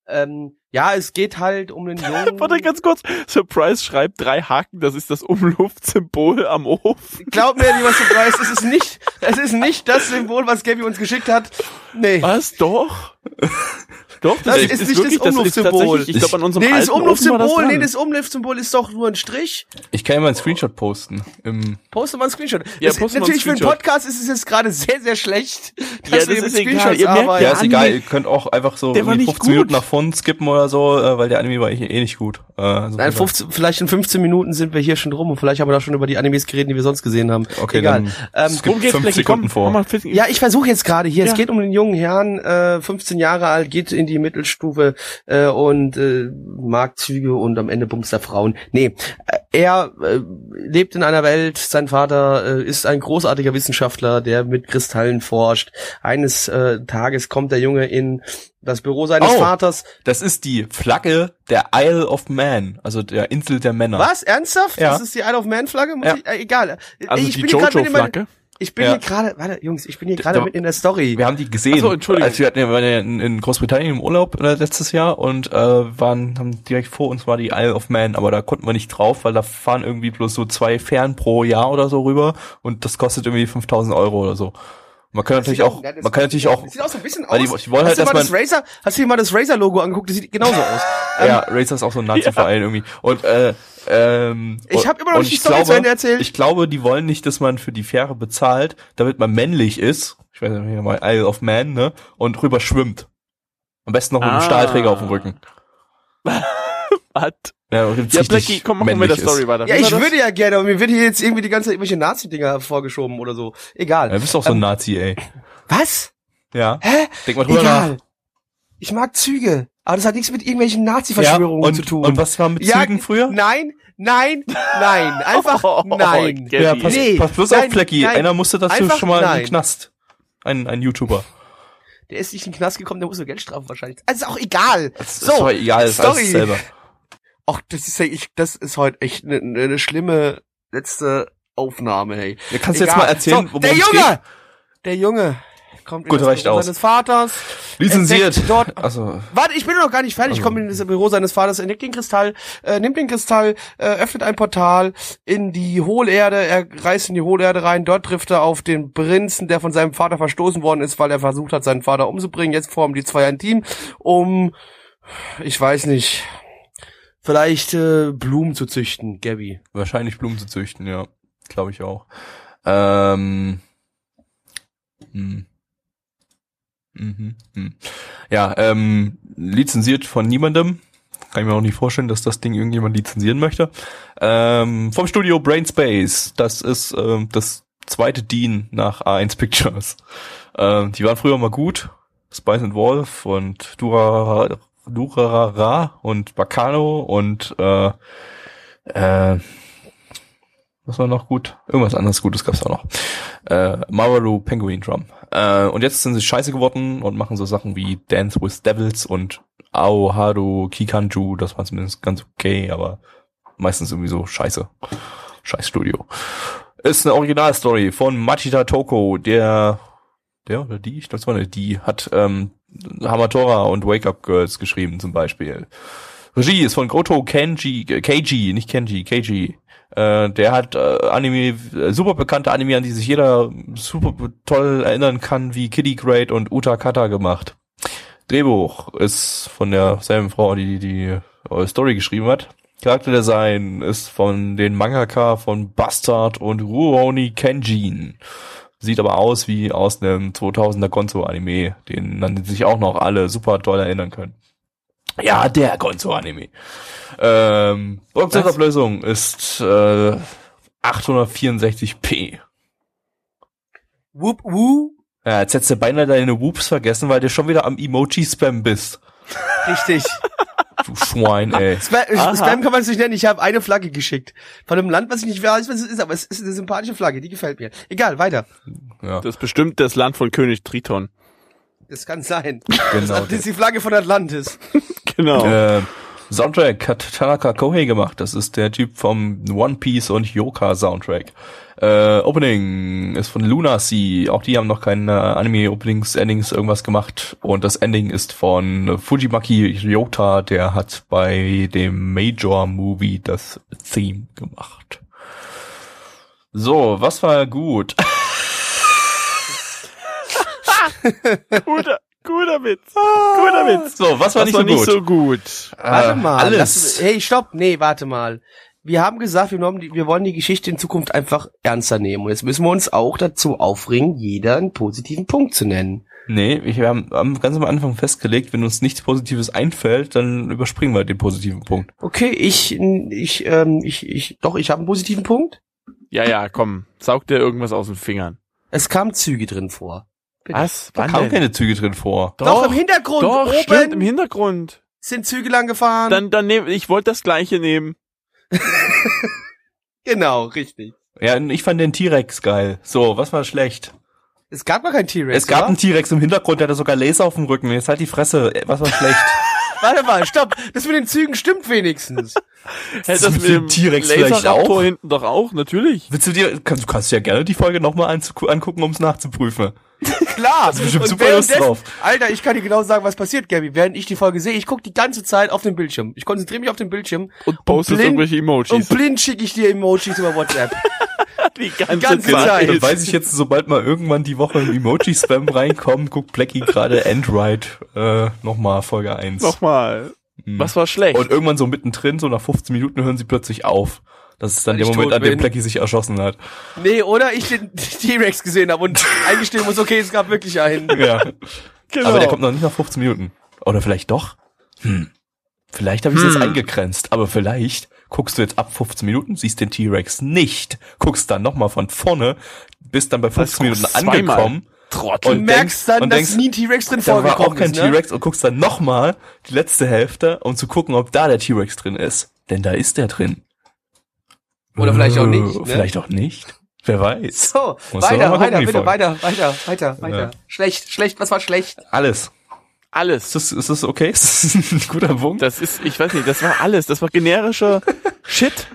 Ähm, ja, es geht halt um den Jungen. Warte ganz kurz. Surprise schreibt drei Haken. Das ist das Umluftsymbol am Ofen. Glaub mir, lieber Surprise, es ist nicht, es ist nicht das Symbol, was Gabby uns geschickt hat. Nee. Was? Doch? Doch, Das ist nicht das Umluftsymbol. Ich glaube, an unserem Nee, das das Umluftsymbol, nee, das Umluftsymbol ist doch nur ein Strich. Ich kann ja mal einen Screenshot posten. Im, Poste mal einen Screenshot. Ja, das, natürlich für einen. Podcast ist es jetzt gerade sehr, sehr schlecht, dass Ja, das ist egal. Ihr merkt arbeiten. ja, ist egal, ihr könnt auch einfach so Der war irgendwie nicht 15 Minuten nach vorn skippen oder so, äh, weil der Anime war eh eh nicht gut. Äh, also Nein, von 15, vielleicht in 15 Minuten sind wir hier schon drum und vielleicht haben wir da schon über die Animes geredet, die wir sonst gesehen haben. okay, Egal. dann Ähm, skip Worum geht's, 5 Blackie? Sekunden Komm, vor. fünf- Ja, ich versuche jetzt gerade hier. Es geht um den jungen Herrn, äh, 15 Jahre alt, geht in die Mittelstufe äh, und äh, mag Züge und am Ende bumst er Frauen. Nee, äh, er äh, lebt in einer Welt, sein Vater äh, ist ein großartiger Wissenschaftler, der mit Kristallen forscht. Eines äh, Tages kommt der Junge in das Büro seines Oh. Vaters. Das ist die Flagge der Isle of Man, also der Insel der Männer. Was? Ernsthaft? Ja. Das ist die Isle of Man Flagge? Muss Ja. ich, äh, egal. Also ich die Jojo-Flagge. Ich bin Ja. hier gerade, warte, Jungs, ich bin hier gerade mit in der Story. Wir haben die gesehen. Ach so, Entschuldigung. Also wir hatten, wir waren ja in, in Großbritannien im Urlaub äh, letztes Jahr und äh, waren haben direkt vor uns war die Isle of Man, aber da konnten wir nicht drauf, weil da fahren irgendwie bloß so zwei Fähren pro Jahr oder so rüber und das kostet irgendwie 5000 Euro oder so. Man kann natürlich auch, man kann natürlich auch, sieht auch so ein bisschen aus. die- die wollen hast halt, du mal das Razer, hast du dir mal das Razer-Logo angeguckt? Das sieht genauso aus. ja, Razer ist auch so ein Nazi-Verein irgendwie und äh, ähm, Ich hab immer noch nicht die Story zu Ende erzählt. Ich glaube, die wollen nicht, dass man für die Fähre bezahlt, damit man männlich ist. Ich weiß nicht mal Isle of Man, ne? Und rüber schwimmt. Am besten noch mit einem Ah. Stahlträger auf dem Rücken. Was? Ja, Ja, Blackie, komm, machen wir männlich der Story ist. weiter. Ja, ich würde ja gerne, aber mir wird hier jetzt irgendwie die ganze Zeit irgendwelche Nazi-Dinger vorgeschoben oder so. Egal. Ja, du bist doch so ein Nazi, ey. Was? Ja. Hä? Denk mal drüber Egal. nach. Ich mag Züge. Aber das hat nichts mit irgendwelchen Nazi-Verschwörungen und, zu tun. Und was war mit Zügen früher? Nein, nein, nein. Einfach Oh, nein. Gabby. Ja, pass, Nee, pass bloß nein, auf, Flecki. nein. Einer musste dazu schon mal in nein. den Knast. Ein, ein YouTuber. Der ist nicht in den Knast gekommen, der muss nur Geldstrafe wahrscheinlich. Also ist auch egal. Das so, ist egal, das ist Story. alles selber. Ach, das ist ja ich, das ist heute echt eine ne, ne schlimme letzte Aufnahme, hey. Ja, kannst du jetzt mal erzählen, so, der Junge! geht? Der Junge kommt in Gut, das reicht Büro aus. seines Vaters. Lizenziert. Dort, Also, Warte, ich bin noch gar nicht fertig. Ich komme in das Büro seines Vaters, entdeckt den Kristall, äh, nimmt den Kristall, äh, öffnet ein Portal in die Hohlerde, er reist in die Hohlerde rein, dort trifft er auf den Prinzen, der von seinem Vater verstoßen worden ist, weil er versucht hat, seinen Vater umzubringen. Jetzt formen die zwei ein Team, um, ich weiß nicht, vielleicht äh, Blumen zu züchten, Gabby. wahrscheinlich Blumen zu züchten, ja. Glaube ich auch. Ähm, hm. Mhm, hm. Ja, ähm, lizenziert von niemandem. Kann ich mir auch nicht vorstellen, dass das Ding irgendjemand lizenzieren möchte. Ähm, vom Studio Brainspace. Das ist ähm, das zweite Dean nach A1 Pictures. Ähm, die waren früher mal gut. Spice and Wolf und Dura, Durarara und Bacano und äh, äh, was war noch gut? Irgendwas anderes Gutes gab's auch noch. Äh, Mawaru Penguin Drum. Äh, und jetzt sind sie scheiße geworden und machen so Sachen wie Dance with Devils und Aoharu Kikanju. Das war zumindest ganz okay, aber meistens irgendwie so scheiße. Scheiß Studio. Ist eine Originalstory von Machida Toko, der, der oder die, ich glaube, es war eine die, hat ähm, Hamatora und Wake Up Girls geschrieben zum Beispiel. Regie ist von Goto Kenji, Keiji, nicht Kenji, Keiji. Äh, der hat äh, Anime, äh, super bekannte Anime, an die sich jeder super toll erinnern kann, wie Kitty Great und Uta Kata gemacht. Drehbuch ist von derselben Frau, die die äh, Story geschrieben hat. Charakterdesign ist von den Mangaka von Bastard und Rurouni Kenjin. Sieht aber aus wie aus einem 2000er Gonzo-Anime, den an den sich auch noch alle super toll erinnern können. Ja, der Gonzo-Anime. Ähm, Produktionsauflösung ist äh, 864p. Whoop, woo. Ja, jetzt hättest du beinahe deine Whoops vergessen, weil du schon wieder am Emoji-Spam bist. Richtig. Du Schwein, ey. Spam. Spam kann man es nicht nennen. Ich habe eine Flagge geschickt. Von einem Land, was ich nicht weiß, was es ist, aber es ist eine sympathische Flagge, die gefällt mir. Egal, weiter. Ja, Das ist bestimmt das Land von König Triton. Das kann sein. genau. Das ist die Flagge von Atlantis. Genau. Äh, Soundtrack hat Tanaka Kohei gemacht. Das ist der Typ vom One Piece und Yoka Soundtrack. Äh, Opening ist von Luna Sea. Auch die haben noch keine Anime Openings, Endings irgendwas gemacht. Und das Ending ist von Fujimaki Ryota. Der hat bei dem Major Movie das Theme gemacht. So, was war gut? guter, guter Witz. Guter Witz. So, was war Das nicht war so nicht gut? so gut. Warte Äh, mal. Alles. Lass, hey, stopp. Nee, warte mal. Wir haben gesagt, wir, wollen die, wir wollen die Geschichte in Zukunft einfach ernster nehmen. Und jetzt müssen wir uns auch dazu aufringen, jeder einen positiven Punkt zu nennen. Nee, wir haben, haben ganz am Anfang festgelegt, wenn uns nichts Positives einfällt, dann überspringen wir den positiven Punkt. Okay, ich, ich, ähm, ich, ich, doch, ich habe einen positiven Punkt. Ja, ja, komm. Saug dir irgendwas aus den Fingern. Es kamen Züge drin vor. Bitte. Was? Da kamen denn? keine Züge drin vor. Doch, im Hintergrund, Doch, oben stimmt, im Hintergrund. sind Züge lang gefahren. Dann, dann nehm, ich wollte das gleiche nehmen. genau, richtig. Ja, und ich fand den T-Rex geil. So, was war schlecht? Es gab gar keinen T-Rex. es gab oder? einen T-Rex im Hintergrund, der hatte sogar Laser auf dem Rücken. Jetzt halt die Fresse. Was war schlecht? Warte mal, stopp. Das mit den Zügen stimmt wenigstens. Hätte das mit dem T-Rex vielleicht auch? hinten doch auch, natürlich. Willst du dir, kannst, du kannst ja gerne die Folge nochmal angucken, um es nachzuprüfen. Klar. Hast du bestimmt Und super Lust drauf. Alter, ich kann dir genau sagen, was passiert, Gabby. Während ich die Folge sehe, ich gucke die ganze Zeit auf den Bildschirm. Ich konzentriere mich auf den Bildschirm. Und postest blind- irgendwelche Und Emojis. blind schicke ich dir Emojis über WhatsApp. die ganze, ganze Genau, Zeit. dann weiß ich jetzt, sobald mal irgendwann die Woche im Emoji-Spam reinkommt, guckt Blackie gerade Android äh, nochmal Folge 1. Nochmal. Hm. Was war schlecht? Und irgendwann so mittendrin, so nach 15 Minuten hören sie plötzlich auf. Das ist dann Weil der Moment, an dem. Blackie sich erschossen hat. Nee, oder ich den T-Rex gesehen habe und eingestehen muss, okay, es gab wirklich einen. Ja. genau. Aber der kommt noch nicht nach 15 Minuten. Oder vielleicht doch? Hm. Vielleicht habe ich es Hm. jetzt eingegrenzt, aber vielleicht guckst du jetzt ab 15 Minuten, siehst den T-Rex nicht, guckst dann nochmal von vorne, bist dann bei 15 Minuten angekommen, Trottel. Du merkst dann, und dass denkst, nie ein T-Rex drin da war auch vorgekommen kein ist, ne? T-Rex und guckst dann nochmal die letzte Hälfte, um zu gucken, ob da der T-Rex drin ist. Denn da ist der drin. Oder vielleicht auch nicht, ne? Vielleicht auch nicht. Wer weiß. So, Muss doch weiter, weiter, bitte, weiter, weiter, weiter, weiter. Ja. Schlecht, schlecht, was war schlecht? Alles. Alles. Ist das, ist das okay? Ist das ein guter Punkt? Das ist, ich weiß nicht, das war alles. Das war generischer Shit.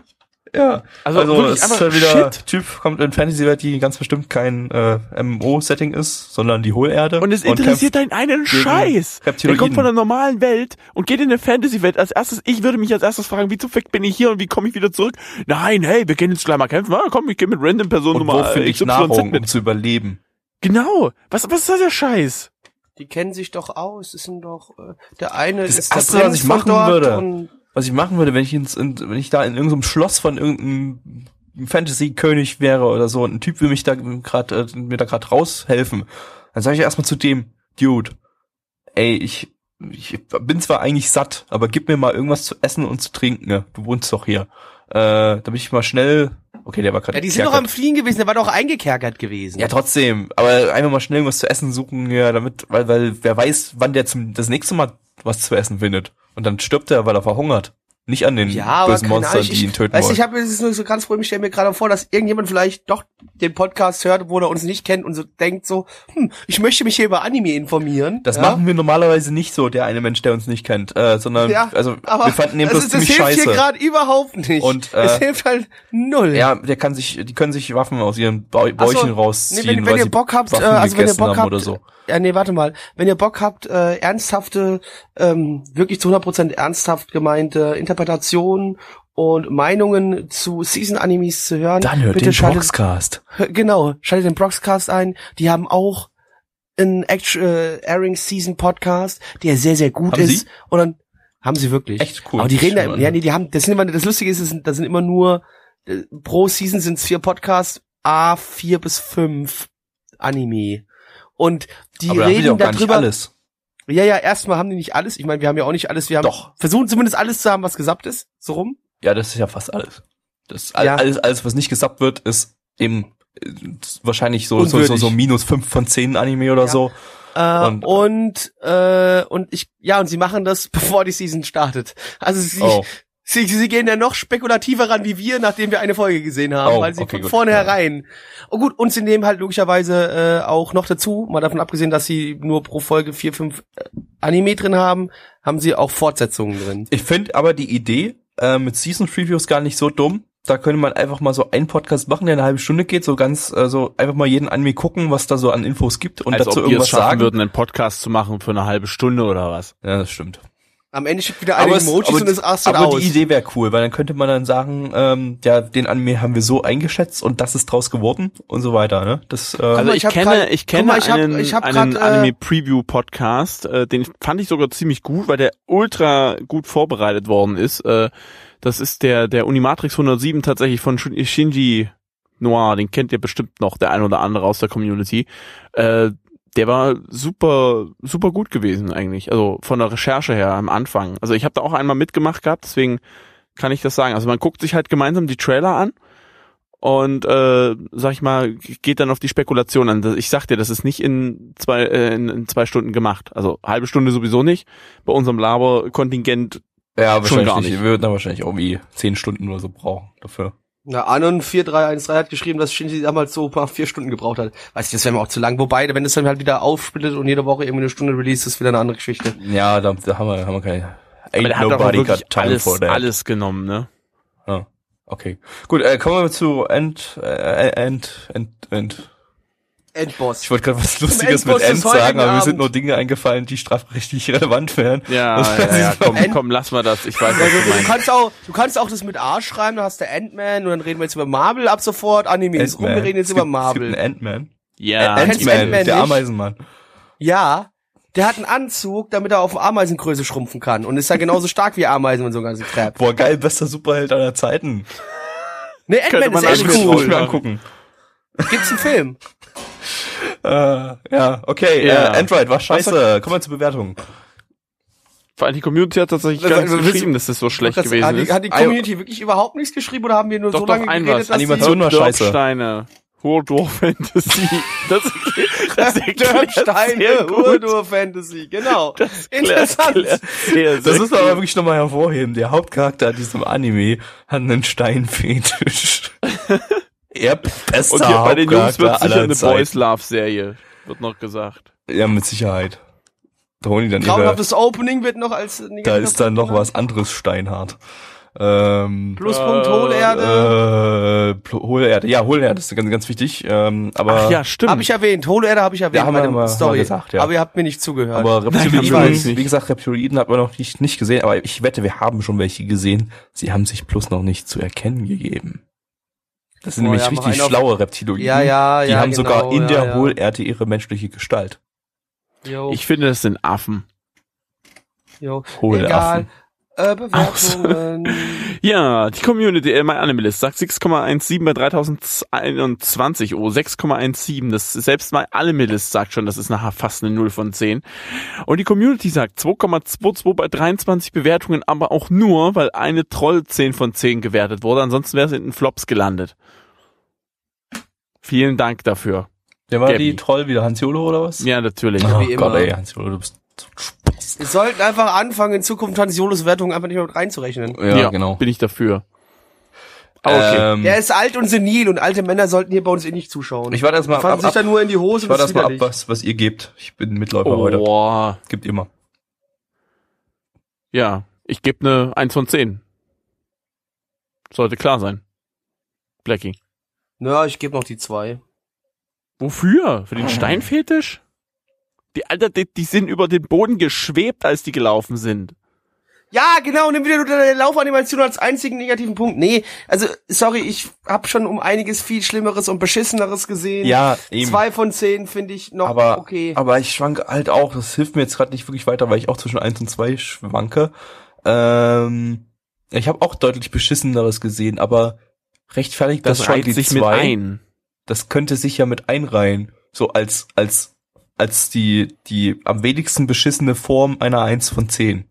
Ja. Also Also, es ist halt wieder, Shit. Typ kommt in Fantasy-Welt, die ganz bestimmt kein äh, MMO-Setting ist, sondern die Hohlerde. Und es interessiert einen einen Scheiß. Der kommt von der normalen Welt und geht in eine Fantasy-Welt. Als erstes, ich würde mich als erstes fragen, wie zum Fick bin ich hier und wie komme ich wieder zurück? Nein, hey, wir können jetzt gleich mal kämpfen. Ah, komm, ich gehe mit random Person Und wo Nummer finde ich XYZ Nahrung, um mit. zu überleben? Genau. Was, was ist das der Scheiß? Die kennen sich doch aus, das sind doch, äh, der eine Das ist der Erste, was ich machen würde. Was ich machen würde, wenn ich ins, in, wenn ich da in irgendeinem Schloss von irgendeinem Fantasy-König wäre oder so und ein Typ will mich da gerade äh, mir da gerade raushelfen, dann sage ich erstmal zu dem, Dude, ey, ich, ich bin zwar eigentlich satt, aber gib mir mal irgendwas zu essen und zu trinken. Ne? Du wohnst doch hier. Äh, damit ich mal schnell. Okay, der war gerade. Ja, die sind doch am Fliehen gewesen, der war doch eingekerkert gewesen. Ja, trotzdem. Aber einfach mal schnell irgendwas zu essen suchen, ja, damit, weil, weil wer weiß, wann der zum das nächste Mal was zu essen findet. Und dann stirbt er, weil er verhungert. Nicht an den Ja, bösen Monstern, die ihn töten weißt, du, wollen. ich habe jetzt nur so ganz Problem, ich stelle mir gerade vor, dass irgendjemand vielleicht doch den Podcast hört, obwohl er uns nicht kennt und so denkt so, hm, ich möchte mich hier über Anime informieren. Das ja? machen wir normalerweise nicht so, der eine Mensch, der uns nicht kennt, äh, sondern ja, also wir fanden den das, bloß ist- das ziemlich hilft hier scheiße. gerade überhaupt nicht. Und, es äh, hilft halt null. Ja, der kann sich, die können sich Waffen aus ihren Bau Ach so, Bäuchen rausziehen, nee, wenn, wenn ihr sie Bock habt, äh, also wenn ihr Bock haben habt, oder so. ja nee, warte mal, wenn ihr Bock habt, äh, ernsthafte, ähm, wirklich zu 100% ernsthaft gemeinte Interpretationen und Meinungen zu Season-Animes zu hören, Dann hört bitte den schaltet, Boxcast. genau, schaltet den Broxcast ein, die haben auch einen Act äh, Airing Season Podcast, der sehr, sehr gut Haben ist. sie? Und dann haben sie wirklich. Echt cool. Aber die reden da, ja, nee, die haben, das sind immer, das Lustige ist, das sind, das sind immer nur, äh, pro Season sind es vier Podcasts, a vier bis fünf Anime. Und die reden darüber. Ja, ja, erstmal haben die nicht alles. Ich meine, wir haben ja auch nicht alles. Wir haben Doch. versuchen zumindest alles zu haben, was gesappt ist. So rum. Ja, das ist ja fast alles. Das all, Ja. alles, alles, was nicht gesappt wird, ist eben äh, wahrscheinlich so, so, so, so minus fünf von zehn Anime oder Ja. so. Äh, Und- und, äh, und ich, ja, und sie machen das, bevor die Season startet. Also sie, Oh. Sie, sie gehen ja noch spekulativer ran wie wir, nachdem wir eine Folge gesehen haben, Oh, weil sie okay, von gut, vornherein. Oh gut, und sie nehmen halt logischerweise äh, auch noch dazu, mal davon abgesehen, dass sie nur pro Folge vier, fünf äh, Anime drin haben, haben sie auch Fortsetzungen drin. Ich finde aber die Idee äh, mit Season Previews gar nicht so dumm. Da könnte man einfach mal so einen Podcast machen, der eine halbe Stunde geht, so ganz, äh, so einfach mal jeden Anime gucken, was da so an Infos gibt und Als dazu ob wir irgendwas es schaffen sagen. würden, einen Podcast zu machen für eine halbe Stunde oder was. Ja, das stimmt. Am Ende schickt wieder eine es- Emojis aber, und es rastet aber aus. die Idee wäre cool, weil dann könnte man dann sagen, ähm, ja, den Anime haben wir so eingeschätzt und das ist draus geworden und so weiter, ne? Das, äh, Also ich, ich hab kenne, grad- ich kenne mal, ich hab- einen, ich hab einen grad, äh, Anime-Preview-Podcast, äh, den fand ich sogar ziemlich gut, weil der ultra gut vorbereitet worden ist. Äh, das ist der, der Unimatrix 107 tatsächlich von Shin- Shinji Noir, den kennt ihr bestimmt noch, der ein oder andere aus der Community. Äh, der war super, super gut gewesen eigentlich. Also von der Recherche her am Anfang. Also ich habe da auch einmal mitgemacht gehabt, deswegen kann ich das sagen. Also man guckt sich halt gemeinsam die Trailer an und äh, sag ich mal, geht dann auf die Spekulation an. Ich sag dir, das ist nicht in zwei, äh, in, in zwei Stunden gemacht. Also halbe Stunde sowieso nicht. Bei unserem Laberkontingent ja, schon wahrscheinlich gar nicht. Wir würden dann wahrscheinlich irgendwie zehn Stunden oder so brauchen dafür. Ja, Anon 4313 hat geschrieben, dass Shinji damals so ein paar vier Stunden gebraucht hat. Weiß ich, das wäre mir auch zu lang. Wobei, wenn es dann halt wieder aufsplittet und jede Woche irgendwie eine Stunde release, ist wieder eine andere Geschichte. Ja, da, da haben wir, haben wir keine. aber der hat doch nobody wirklich got time alles, for that. alles genommen, ne? Ah, okay. Gut, äh, kommen wir zu End, äh, End, End, End. Endboss. Ich wollte gerade was Lustiges mit End sagen, aber mir sind nur Dinge eingefallen, die strafrechtlich relevant wären. Ja, Das ja, ja, komm, End- komm, lass mal das. Ich weiß, was Also, du meinst. kannst auch, du kannst auch das mit A schreiben, dann hast du Ant-Man und dann reden wir jetzt über Marvel ab sofort. Anime ist rum, wir reden jetzt Es über gibt- Es gibt Marvel. einen Ant-Man. Ja, du Ant-Man, Ant-Man der? Ameisenmann. Ja, der hat einen Anzug, damit er auf Ameisengröße schrumpfen kann und ist dann genauso stark wie Ameisen und so ein ganzen Crap. Boah, geil, bester Superheld aller Zeiten. Nee, Könnte Ant-Man man ist echt Muss ich mir cool. angucken. Gibt's einen Film? Äh, ja, okay, Ja. Äh, Android war scheiße. Kommen wir zur Bewertung. Vor allem die Community hat tatsächlich also, willst geschrieben, dass das so schlecht das, gewesen hat, die, ist. hat die Community wirklich überhaupt nichts geschrieben oder haben wir nur Doch, so doch, lange ein geredet, was. dass Animation die, war scheiße. Steine. Hodor Fantasy. Das, das erklärt Steine, sehr gut. Urdur Fantasy, genau. Interessant. Erklärt sehr, Das man aber wirklich nochmal hervorheben. Der Hauptcharakter in diesem Anime hat einen Steinfetisch. er bester Und hier bei den Jungs wird sicher eine. Boys Love Serie, wird noch gesagt. Ja, mit Sicherheit. Da holen die dann ihre, Grauenhaftes Opening wird noch als da negativer ist dann noch was anderes steinhart. Ähm, Pluspunkt Hohlerde. äh, Hohlerde. Ja, Hohlerde ist ganz, ganz wichtig. Ähm, aber, Ach ja, stimmt. Habe ich erwähnt, Hohlerde habe ich erwähnt Ja, haben bei wir mal- Story. mal gesagt, ja. Aber ihr habt mir nicht zugehört. aber Reptiloiden, wie gesagt, Reptiloiden hat man noch nicht, nicht gesehen, aber ich wette, wir haben schon welche gesehen. Sie haben sich bloß noch nicht zu erkennen gegeben. Das sind Oh, nämlich richtig schlaue Reptiloiden. ja, ja, Die ja. haben genau, sogar in ja, der ja. Hohlerde ihre menschliche Gestalt. Jo, Ich finde, das sind Affen. jo. Hohlaffen. Egal. Äh, Bewertungen. Ja, die Community, äh, My Animalist sagt 6,17 bei 3021. Oh, 6,17. Das selbst My Animalist sagt schon, das ist nachher fast eine 0 von 10. Und die Community sagt 2,22 bei 23 Bewertungen, aber auch nur, weil eine Troll 10 von 10 gewertet wurde. Ansonsten wäre es in den Flops gelandet. Vielen Dank dafür. Der war Gabby. die Troll wieder, Hans Jolo oder was? Ja, natürlich. Oh Wie Gott, immer. ey, Hans Jolo, du bist so. Wir sollten einfach anfangen, in Zukunft Hans Jolos Wertung einfach nicht mehr mit reinzurechnen. Ja, genau. Bin ich dafür. Ah, okay. Ähm, Der ist alt und senil und alte Männer sollten hier bei uns eh nicht zuschauen. ich warte erst mal ab, sich ab, da nur in die Hose ich warte das erst mal ab, was, was ihr gebt. Ich bin Mitläufer heute. oh, Gibt immer. ja. Ich gebe eine 1 von 10. Sollte klar sein. Blackie. Naja, ich gebe noch die zwei. Wofür? Für den Steinfetisch? Die Alter, die, die sind über den Boden geschwebt, als die gelaufen sind. Ja, genau, nimm wieder nur deine Laufanimation als einzigen negativen Punkt. Nee, also, sorry, ich hab schon um einiges viel Schlimmeres und Beschisseneres gesehen. Ja, eben. Zwei von zehn finde ich noch aber, okay. aber ich schwanke halt auch. Das hilft mir jetzt gerade nicht wirklich weiter, weil ich auch zwischen 1 und 2 schwanke. Ähm, ich habe auch deutlich beschisseneres gesehen, aber rechtfertigt das, Das schon reiht die sich mit zwei? ein. Das könnte sich ja mit einreihen. So als, als, als die, die am wenigsten beschissene Form einer 1 von 10.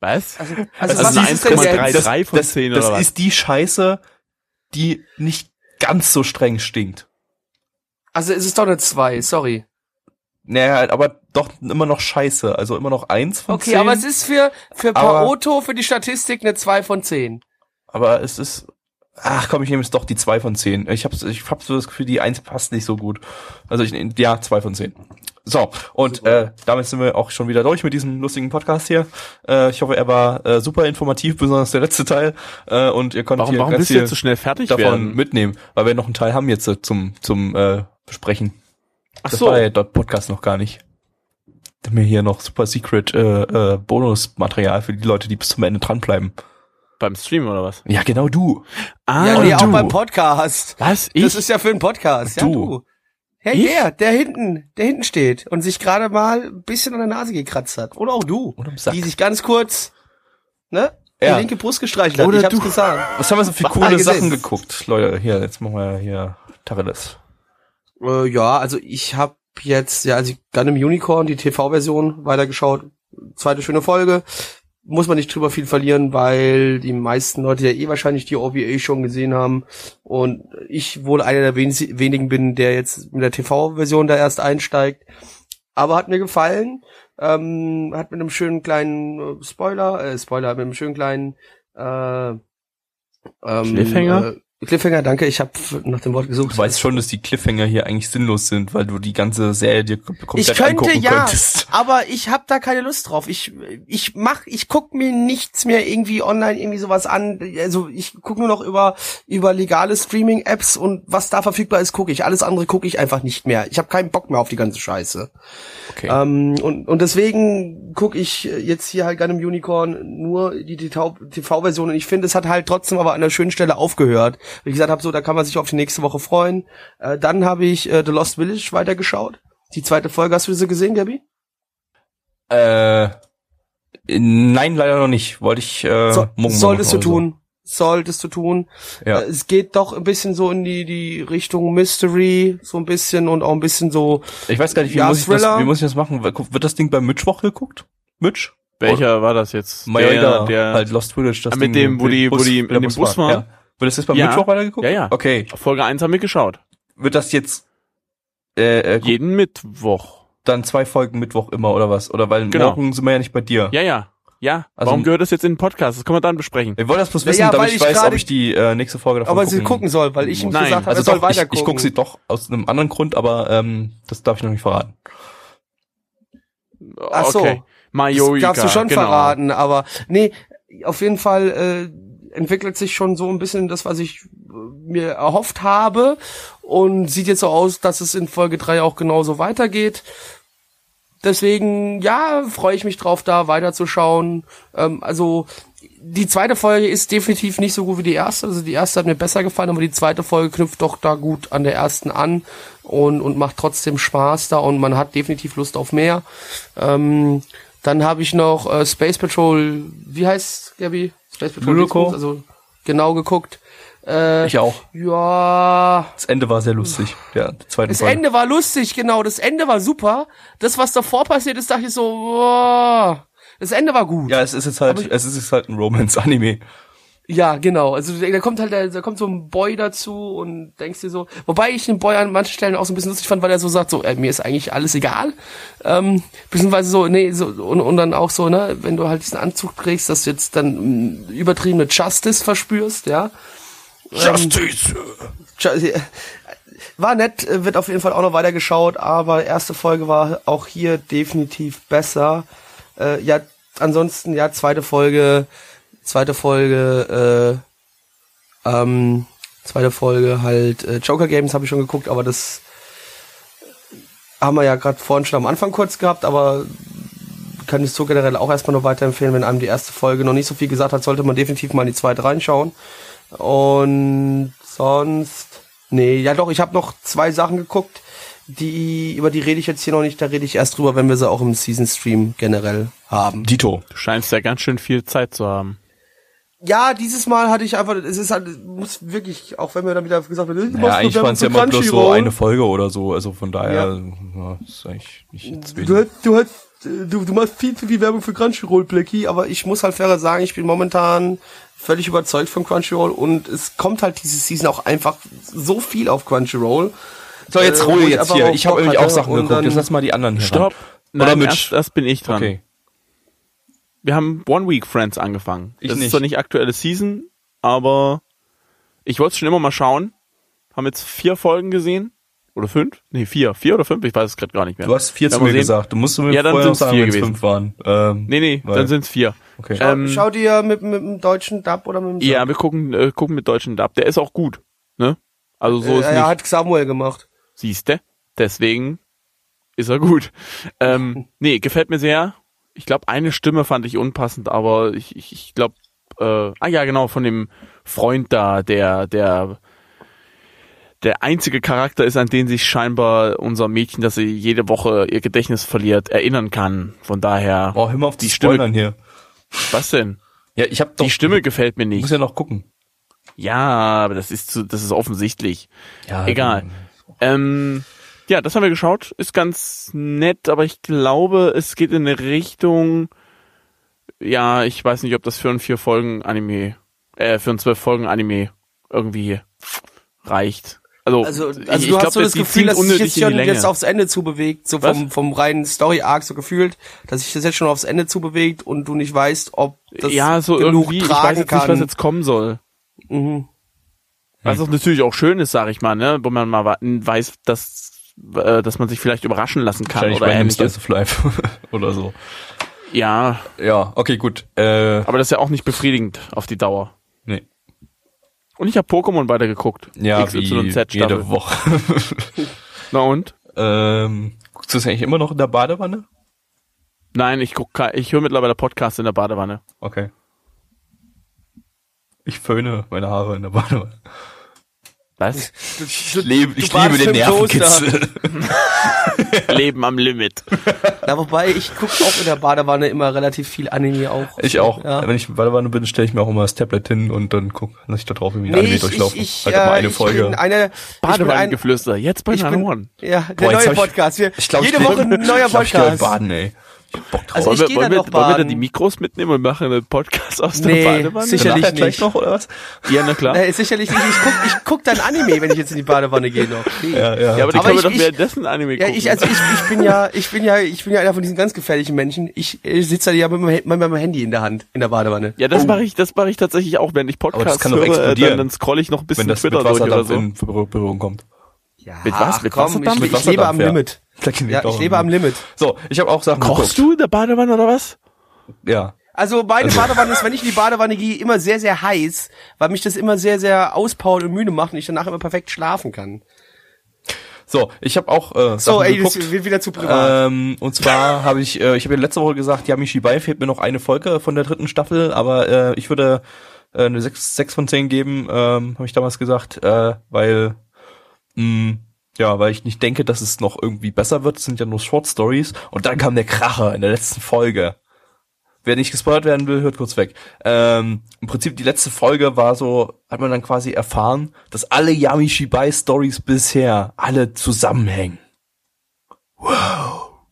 Was? also, Also, was eine ist es denn 1,3 jetzt? drei von das, 10 das oder was? ist die Scheiße, die nicht ganz so streng stinkt. Also, es ist doch eine zwei, sorry. Naja, aber doch immer noch Scheiße. Also immer noch 1 von Okay, 10. aber es ist für, für Aber- Paoto, für die Statistik eine zwei von zehn. Aber es ist. Ach komm, ich nehme jetzt doch die 2 von 10. Ich hab's, ich hab so das Gefühl, die 1 passt nicht so gut. Also ich nehm- ja, 2 von 10. So, und äh, damit sind wir auch schon wieder durch mit diesem lustigen Podcast hier. Äh, ich hoffe, er war äh, super informativ, besonders der letzte Teil. Äh, und ihr konntet Warum, hier warum ganz viel jetzt so schnell fertig davon werden? mitnehmen, weil wir noch einen Teil haben jetzt äh, zum zum äh, Besprechen. Ach Das so. war ja dort Podcast noch gar nicht. Da haben wir hier noch super secret äh, äh, Bonusmaterial für die Leute, die bis zum Ende dranbleiben. Beim Stream oder was? Ja, genau du. Ah, ja, auch du. beim Podcast. Was? Ich? Das ist ja für einen Podcast. Ja, Du. du. Ja, Ich? der, der hinten, der hinten steht und sich gerade mal ein bisschen an der Nase gekratzt hat. Oder auch du. Oder am Sack. Die sich ganz kurz, ne? Ja. Die linke Brust gestreichelt hat. Oder ich hab's du. gesagt. Was haben wir so für coole Sachen geguckt? Leute, hier, jetzt machen wir hier Tacheles. Äh, ja, also ich habe jetzt, ja, also Gundam Unicorn, die TV-Version, weitergeschaut. Zweite schöne Folge. Muss man nicht drüber viel verlieren, weil die meisten Leute ja eh wahrscheinlich die OVA schon gesehen haben. Und ich wohl einer der wenig, wenigen bin, der jetzt mit der TV-Version da erst einsteigt. Aber hat mir gefallen. Ähm, hat mit einem schönen kleinen äh, Spoiler, äh, Spoiler, mit einem schönen kleinen äh, ähm, Cliffhanger? Äh, Cliffhanger, danke. Ich habe nach dem Wort gesucht. Du weißt schon, dass die Cliffhanger hier eigentlich sinnlos sind, weil du die ganze Serie dir kom- komplett ich könnte angucken ja, könntest. aber ich habe da keine Lust drauf. Ich ich mach, ich guck mir nichts mehr irgendwie online irgendwie sowas an. Also ich guck nur noch über über legale Streaming Apps und was da verfügbar ist, gucke ich. Alles andere gucke ich einfach nicht mehr. Ich habe keinen Bock mehr auf die ganze Scheiße. Okay. Ähm, und und deswegen gucke ich jetzt hier halt Gundam Unicorn nur die TV-Version und ich finde, es hat halt trotzdem aber an einer schönen Stelle aufgehört. Wie gesagt habe, so da kann man sich auf die nächste Woche freuen. Äh, dann habe ich äh, The Lost Village weitergeschaut. Die zweite Folge hast du sie gesehen, Gabi? Äh, nein, leider noch nicht. Wollte ich äh, So, morgen solltest du oder tun. Solltest du tun. So. Ja. Äh, Es geht doch ein bisschen so in die, die Richtung Mystery, so ein bisschen und auch ein bisschen so. Ich weiß gar nicht, wie, Ja, muss, ich das, wie muss ich das machen? Wird das Ding beim Mitchwoch geguckt? Mitch? Welcher war das jetzt? Mayoda, der, halt Lost Village, das mit Ding dem, wo die- wo die in dem Bus fahren. waren? Wird das jetzt beim Ja. Mittwoch weitergeguckt? Ja, ja. Okay. Folge 1 haben wir geschaut. Wird das jetzt äh, äh, Jeden Mittwoch. dann zwei Folgen Mittwoch immer oder was? Oder weil Genau. morgen sind wir ja nicht bei dir. Ja, ja. Ja. Also- Warum gehört das jetzt in den Podcast? Das können wir dann besprechen. Ich wollte das bloß wissen, ja, damit ich ich weiß, ob ich die äh, nächste Folge davon Aber gucken sie gucken soll, weil ich ihm Nein, gesagt habe, Also soll doch, ich, weiter ich gucke sie doch aus einem anderen Grund, aber ähm, das darf ich noch nicht verraten. Ach so. Okay. Majorika. Das darfst du schon genau. verraten, aber nee, auf jeden Fall äh, entwickelt sich schon so ein bisschen das, was ich äh, mir erhofft habe und sieht jetzt so aus, dass es in Folge 3 auch genauso weitergeht. Deswegen, ja, freue ich mich drauf, da weiterzuschauen. Ähm, also die zweite Folge ist definitiv nicht so gut wie die erste. Also die erste hat mir besser gefallen, aber die zweite Folge knüpft doch da gut an der ersten an und, und macht trotzdem Spaß da und man hat definitiv Lust auf mehr. Ähm, dann habe ich noch äh, Space Patrol, wie heißt Gabi? Dingsbums, also genau geguckt. Äh, Ich auch. ja, Das Ende war sehr lustig, der zweite das. Ende war lustig, genau. Das Ende war super. Das, was davor passiert ist, dachte ich so, boah. Das Ende war gut. Ja, es ist jetzt halt, ich- es ist jetzt halt ein Romance-Anime. Ja, genau. Also da kommt halt, da kommt so ein Boy dazu und denkst dir so, wobei ich den Boy an manchen Stellen auch so ein bisschen lustig fand, weil er so sagt, so, äh, mir ist eigentlich alles egal. Ähm, beziehungsweise so, nee, so, und, und dann auch so, ne, wenn du halt diesen Anzug trägst, dass du jetzt dann mh, übertriebene Justice verspürst, ja. Justice! Ju- War nett, äh, wird auf jeden Fall auch noch weitergeschaut, aber erste Folge war auch hier definitiv besser. Äh, ja, ansonsten, ja, zweite Folge, zweite Folge, äh, ähm, zweite Folge halt äh, Joker Games habe ich schon geguckt, aber das haben wir ja gerade vorhin schon am Anfang kurz gehabt, aber kann ich so generell auch erstmal nur weiterempfehlen, wenn einem die erste Folge noch nicht so viel gesagt hat, sollte man definitiv mal in die zweite reinschauen. Und sonst, nee, ja doch, ich habe noch zwei Sachen geguckt, die über die rede ich jetzt hier noch nicht, da rede ich erst drüber, wenn wir sie auch im Season Stream generell haben. Dito. Du scheinst ja ganz schön viel Zeit zu haben. Ja, dieses Mal hatte ich einfach, es ist halt, muss wirklich, auch wenn mir dann wieder gesagt wird, Ja, eigentlich waren es ja immer bloß so eine Folge oder so, also von daher, ja. ist eigentlich nicht jetzt Du, hast- du, hast, du, du machst viel zu viel Werbung für Crunchyroll, Blacky, aber ich muss halt fairer sagen, ich bin momentan völlig überzeugt von Crunchyroll und es kommt halt diese Season auch einfach so viel auf Crunchyroll. So, jetzt Äh, Ruhe ich jetzt hier. Ich habe irgendwie auch Sachen geguckt. Jetzt lass mal die anderen Stopp. Nein, Mitch? erst, erst bin ich dran. Okay. Wir haben One Week Friends angefangen. Ich das nicht. ist zwar nicht aktuelle Season, aber ich wollte es schon immer mal schauen. Haben jetzt vier Folgen gesehen. Oder fünf? Nee, vier. Vier oder fünf? Ich weiß es gerade gar nicht mehr. Du hast vier zu mir sehen. gesagt. Du musst mir Ja, dann vorher sagen, vier wenn es gewesen. fünf waren. Ähm, Nee, nee, weil- dann sind es vier. Okay. Ähm, Schau dir mit, mit dem deutschen Dub oder mit dem ja, wir gucken, äh, gucken mit deutschen Dub. Der ist auch gut. Ne? Also so äh, ist er nicht. hat Samuel gemacht. Siehste? Deswegen ist er gut. Ähm, nee, gefällt mir sehr. Ich glaube, eine Stimme fand ich unpassend, aber ich, ich, ich glaube, äh, ah ja, genau, von dem Freund da, der, der, der einzige Charakter ist, an den sich scheinbar unser Mädchen, dass sie jede Woche ihr Gedächtnis verliert, erinnern kann. Von daher, Oh, hör mal auf die Stimme- hier. was denn? Ja, ich habe. Die Stimme gefällt mir Ich muss nicht. ja noch gucken. Ja, aber das ist zu, das ist offensichtlich. Ja, Egal. Ähm, ja, das haben wir geschaut. Ist ganz nett, aber ich glaube, es geht in eine Richtung. Ja, ich weiß nicht, ob das für ein vier Folgen Anime, äh, für ein zwölf Folgen Anime irgendwie reicht. Also, Also, ich- also ich du glaub, hast so das Gefühl, dass sich jetzt schon jetzt aufs Ende zubewegt, so vom, Was? vom reinen Story-Arc so gefühlt, dass sich das jetzt schon aufs Ende zubewegt und du nicht weißt, ob das ja, so genug irgendwie, ich tragen weiß jetzt kann. nicht, was jetzt kommen soll. mhm. Was auch natürlich auch schön ist, sag ich mal, ne, wo man mal weiß, dass, äh, dass man sich vielleicht überraschen lassen kann oder ähnliches. Oder so. Ja, Ja, okay, gut. Äh, aber das ist ja auch nicht befriedigend auf die Dauer. nee. Und ich habe Pokémon weitergeguckt. Ja, XYZ wie jede Woche. Na und? ähm, guckst du das eigentlich immer noch in der Badewanne? Nein, ich guck, ich höre mittlerweile Podcast in der Badewanne. Okay. Ich föhne meine Haare in der Badewanne. Was? Ich, lebe, ich du liebe den. Nervenkitzel. Leben am Limit. Ja, wobei ich gucke auch in der Badewanne immer relativ viel Anime auch. Ich auch. Ja. Wenn ich in der Badewanne bin, stelle ich mir auch immer das Tablet hin und dann guck, lass ich da drauf irgendwie Nee, Anime ich, durchlaufen. ich, ich, halt auch mal äh, eine ich Folge. eine, bin ein, Badewannengeflüster, jetzt bei ich Nano bin- One. ja, der Boah, neue Podcast. Wir, Ich glaube, jede ich, Woche ein neuer ich glaub, ich Podcast. baden, ey. Bock drauf. Also wollen ich wir, wollen, dann wir, wollen wir dann die Mikros mitnehmen und machen einen Podcast aus der Nee, Badewanne? sicher- sicherlich nicht. noch, oder was? Ja, na klar. Nee, sicherlich nicht. Ich guck, ich guck dann Anime, wenn ich jetzt in die Badewanne gehe noch. Nee. Ja, ja. Ja, aber die Aber können wir ich- doch ich- währenddessen Anime Ja, gucken. ich, also ich, ich bin ja, ich bin ja, ich bin ja einer von diesen ganz gefährlichen Menschen. Ich, ich sitze ja mit meinem, mit meinem Handy in der Hand in der Badewanne. ja, das mache ich, das mache ich tatsächlich auch, wenn ich Aber das Podcasts kann doch höre, äh, explodieren. dann, dann scroll ich noch ein bisschen Wenn das mit Twitter durch oder Wasserdampf so. in Berührung kommt. Ja, Mit was? Mit komm, Wasserdampf? ich, Mit ich lebe am. Limit. Ja, ich lebe am Limit. So, ich habe auch Sachen Kochst geguckt. du in der Badewanne oder was? Ja. Also meine Badewanne ist, wenn ich in die Badewanne gehe, immer sehr, sehr heiß, weil mich das immer sehr, sehr auspowert und müde macht und ich danach immer perfekt schlafen kann. So, ich habe auch äh, Sachen So, ey, das geguckt. wird wieder zu privat. Ähm, und zwar habe ich, äh, ich habe ja letzte Woche gesagt, Yami Shibai fehlt mir noch eine Folge von der dritten Staffel, aber äh, ich würde äh, eine 6, 6 von 10 geben, ähm, habe ich damals gesagt, äh, weil mh, ja, weil ich nicht denke, dass es noch irgendwie besser wird. Es sind ja nur Short Stories. Und dann kam der Kracher in der letzten Folge. Wer nicht gespoilert werden will, hört kurz weg. Ähm, Im Prinzip die letzte Folge war so, hat man dann quasi erfahren, dass alle Yami Shibai Stories bisher alle zusammenhängen.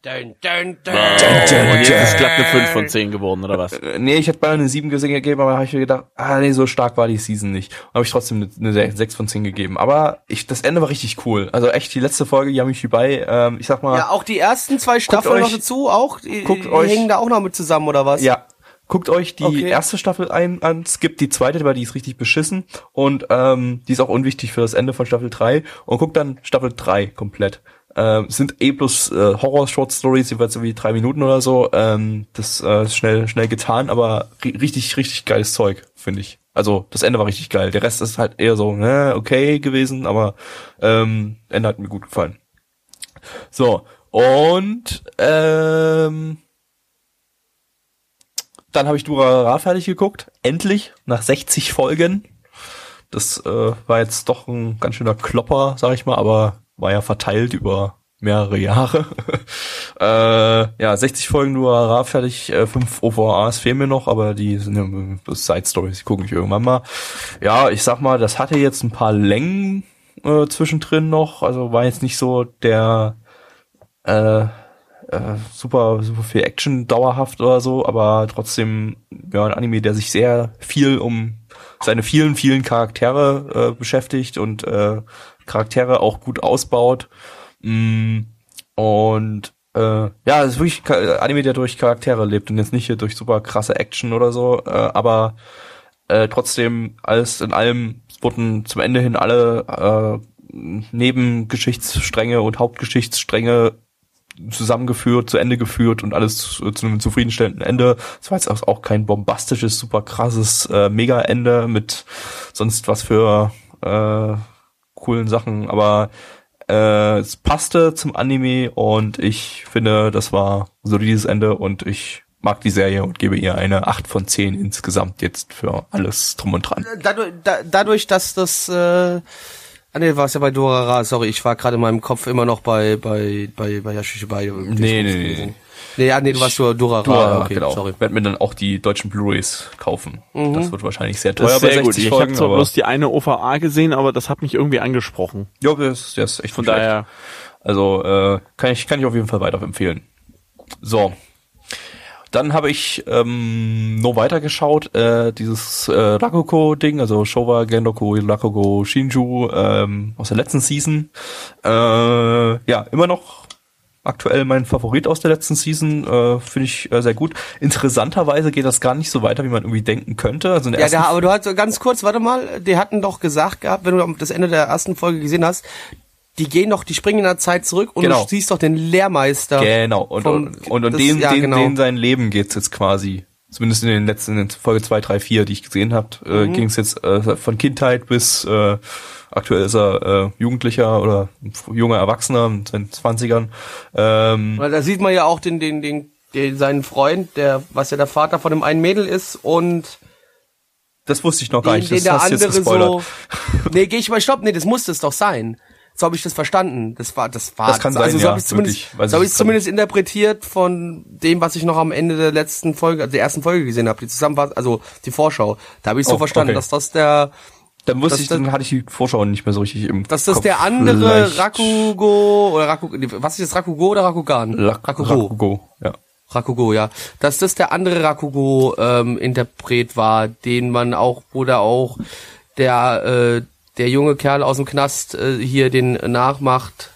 Dun, dun, dun. Und jetzt ist glatt eine 5 von 10 geworden, oder was? Äh, Nee, ich hätte beinahe eine 7 gesehen gegeben, aber habe ich mir gedacht, ah nee, so stark war die Season nicht. Habe ich trotzdem eine, eine 6 von 10 gegeben. Aber ich, das Ende war richtig cool. Also echt die letzte Folge, Yami Shibai, ähm, ich sag mal, Ja, auch die ersten zwei Staffeln euch- noch dazu, auch, die, guckt die euch- hängen da auch noch mit zusammen, oder was? Ja. Guckt euch die Okay. erste Staffel ein, an, skippt die zweite, weil die ist richtig beschissen und ähm, die ist auch unwichtig für das Ende von Staffel 3 und guckt dann Staffel 3 komplett. Ähm, sind eh bloß äh, Horror-Short-Stories, jeweils so wie drei Minuten oder so. Ähm, das äh, schnell, schnell getan, aber ri richtig, richtig geiles Zeug, finde ich. Also das Ende war richtig geil. Der Rest ist halt eher so, ne, okay gewesen, aber ähm, Ende hat mir gut gefallen. So, und ähm, dann habe ich Durarara fertig geguckt. Endlich, nach 60 Folgen. Das äh, war jetzt doch ein ganz schöner Klopper, sag ich mal, aber war ja verteilt über mehrere Jahre. äh, ja, 60 Folgen Durarara fertig, äh, fünf OVAs fehlen mir noch, aber die sind ja bloß Side Stories, die gucke ich irgendwann mal. Ja, ich sag mal, das hatte jetzt ein paar Längen äh, zwischendrin noch, also war jetzt nicht so der äh, äh, super, super viel Action dauerhaft oder so, aber trotzdem ja ein Anime, der sich sehr viel um seine vielen, vielen Charaktere äh, beschäftigt und äh, Charaktere auch gut ausbaut. Mm, und äh, ja, es ist wirklich Anime, der durch Charaktere lebt und jetzt nicht hier durch super krasse Action oder so, äh, aber äh, trotzdem alles in allem wurden zum Ende hin alle äh, Nebengeschichtsstränge und Hauptgeschichtsstränge zusammengeführt, zu Ende geführt und alles zu, zu einem zufriedenstellenden Ende. Es war jetzt auch kein bombastisches, super krasses äh, Mega-Ende mit sonst was für äh, coolen Sachen, aber äh, es passte zum Anime und ich finde, das war so dieses Ende und ich mag die Serie und gebe ihr eine 8 von 10 insgesamt jetzt für alles drum und dran. Dadurch, da, dadurch, dass das, äh, ah nee, war es ja bei Dorara, sorry, ich war gerade in meinem Kopf immer noch bei, bei, bei, bei Yashishibai. Nee, nee, nee. Nee, ja, nee, du warst nur Dorara, Dora, okay, genau. sorry. Werd mir dann auch die deutschen Blu-rays kaufen. Das wird wahrscheinlich sehr teuer sehr bei gut. 60 Ich habe zwar bloß die eine OVA gesehen, aber das hat mich irgendwie angesprochen. ja, das, das ist echt Von daher, Also äh, kann ich kann ich auf jeden Fall weiterempfehlen. So. Dann habe ich ähm, noch weitergeschaut, äh, dieses äh, Rakugo-Ding, also Showa Gendoku Rakugo Shinju ähm, aus der letzten Season. Äh, ja, immer noch aktuell mein Favorit aus der letzten Season, äh, finde ich äh, sehr gut. Interessanterweise geht das gar nicht so weiter, wie man irgendwie denken könnte. Also in der Ja, da, aber du hast so ganz kurz, warte mal, die hatten doch gesagt gehabt, wenn du das Ende der ersten Folge gesehen hast, die gehen doch, die springen in der Zeit zurück und Genau. du siehst doch den Lehrmeister. Genau, und, vom- und, und, und das- dem, ja, genau. dem sein Leben geht's jetzt quasi. Zumindest in den letzten, in Folge 2, 3, 4, die ich gesehen habe, äh, Mhm. ging's jetzt äh, von Kindheit bis äh, aktuell ist er äh, Jugendlicher oder junger Erwachsener in seinen 20ern. Ähm, Weil da sieht man ja auch den, den, den, den, seinen Freund, der, was ja der Vater von dem einen Mädel ist und das wusste ich noch gar den, nicht. den Das der hast jetzt andere gespoilert. so. Nee, geh ich mal, stopp, nee, das muss es doch sein. So habe ich das verstanden. Das war, das war, Das kann sein, also so ja, habe ich zumindest, wirklich. So habe ich zumindest interpretiert von dem, was ich noch am Ende der letzten Folge, also der ersten Folge gesehen habe, die Zusammenfassung, also die Vorschau. Da habe ich so Oh, verstanden, okay. dass das der, Dann wusste das- ich, dann hatte ich die Vorschau nicht mehr so richtig im dass das Kopf. der andere Vielleicht Rakugo oder Raku, was ist jetzt Rakugo oder Rakugan? Rak- Rakugo, ja. Rakugo, ja. Dass das der andere Rakugo-Interpret war, den man auch, wo da auch der, äh, der junge Kerl aus dem Knast äh, hier den nachmacht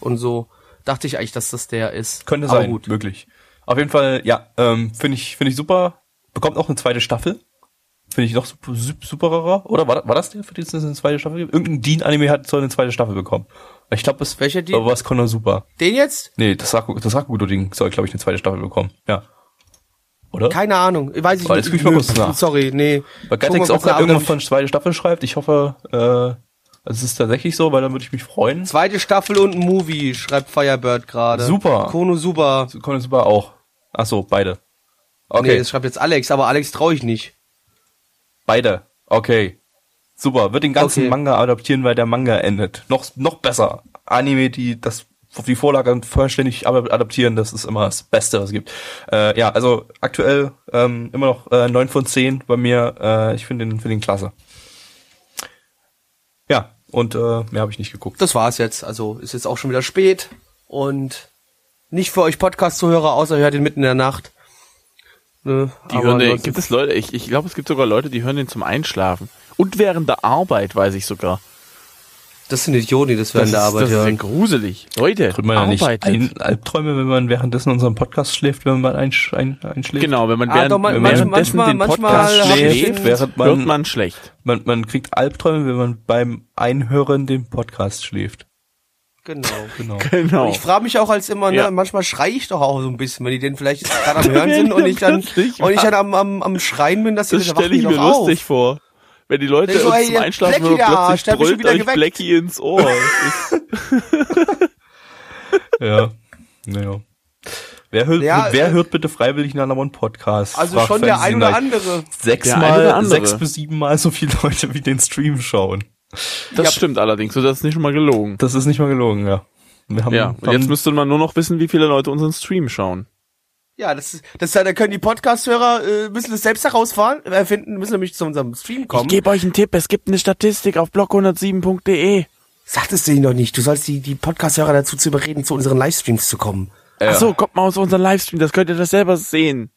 und so. Dachte ich eigentlich, dass das der ist. Könnte Aber sein, gut. wirklich. Auf jeden Fall, ja, ähm, finde ich, finde ich super. Bekommt auch eine zweite Staffel. Finde ich noch super, sup- superer. Oder war, war das der, für den es eine zweite Staffel gibt? Irgendein Dean-Anime hat soll eine zweite Staffel bekommen. Ich glaube, es Welcher Dean? Aber was Konosuba. Den jetzt? Nee, das Raku, das Rakugo-Ding soll, glaube ich, eine zweite Staffel bekommen. Ja. Oder? Keine Ahnung. Weiß ich ich mal Nö, nach. Sorry, nee. Weil mal auch gerade irgendwann von zweite Staffel schreibt. Ich hoffe, äh, es ist tatsächlich so, weil dann würde ich mich freuen. Zweite Staffel und ein Movie, schreibt Firebird gerade. Super. Kono super. Konosuba auch. Ach so, beide. Okay. Nee, das schreibt jetzt Alex, aber Alex traue ich nicht. Beide. Okay. Super. Wird den ganzen Okay. Manga adaptieren, weil der Manga endet. Noch, noch besser. Anime, die das auf die Vorlage vollständig ad- adaptieren, das ist immer das Beste, was es gibt. Äh, ja, also aktuell ähm, immer noch äh, 9 von 10 bei mir. Äh, ich finde den, finde den klasse. Ja, und äh, mehr habe ich nicht geguckt. Das war's jetzt. Also ist jetzt auch schon wieder spät und nicht für euch Podcast-Zuhörer, außer ihr hört ihn mitten in der Nacht. Ne, Die aber hören den, gibt es Leute, ich, ich glaube, es gibt sogar Leute, die hören den zum Einschlafen. Und während der Arbeit, weiß ich sogar. Das sind Idioten, die das während der ist, Arbeit das ist ja hören. gruselig. Leute, Kriegt man ja nicht Albträume, wenn man währenddessen unseren Podcast schläft, wenn man einsch, ein, einschläft? Genau, wenn man Ah, während, doch, man- manchmal- währenddessen manchmal- den manchmal Podcast ich schläft, während man- hört man schlecht. Man, man kriegt Albträume, wenn man beim Einhören den Podcast schläft. Genau. Genau. Genau. Ich frage mich auch als immer, ne, Ja. manchmal schreie ich doch auch so ein bisschen, wenn die den vielleicht gerade am Hören sind und ich dann und ich dann am, am, am Schreien bin, dass die das dann stelle ich mir doch lustig vor. Wenn die Leute So, uns ey, zum Einschlafen Blackie hören, Arsch, plötzlich schon brüllt wieder euch geweckt. Blackie ins Ohr. Ja. Naja. Wer hört, Ja, wer äh, hört bitte freiwillig einen anderen Podcast? Also Fragt schon der ein oder andere. Der eine oder Sechsmal, andere. sechs bis siebenmal so viele Leute wie den Stream schauen. Das Ja. stimmt allerdings, so das ist nicht schon mal gelogen. Das ist nicht mal gelogen, ja. Wir haben, Ja, und haben jetzt müsste man nur noch wissen, wie viele Leute unseren Stream schauen. Ja, das ist, das da können die Podcast-Hörer äh, müssen das selbst herausfahren, äh, finden, müssen nämlich zu unserem Stream kommen. Ich gebe euch einen Tipp, es gibt eine Statistik auf blog107.de. Sag es denen doch nicht. Du sollst die, die Podcast-Hörer dazu zu überreden, zu unseren Livestreams zu kommen. Ach so, kommt mal aus unserem Livestream, das könnt ihr das selber sehen.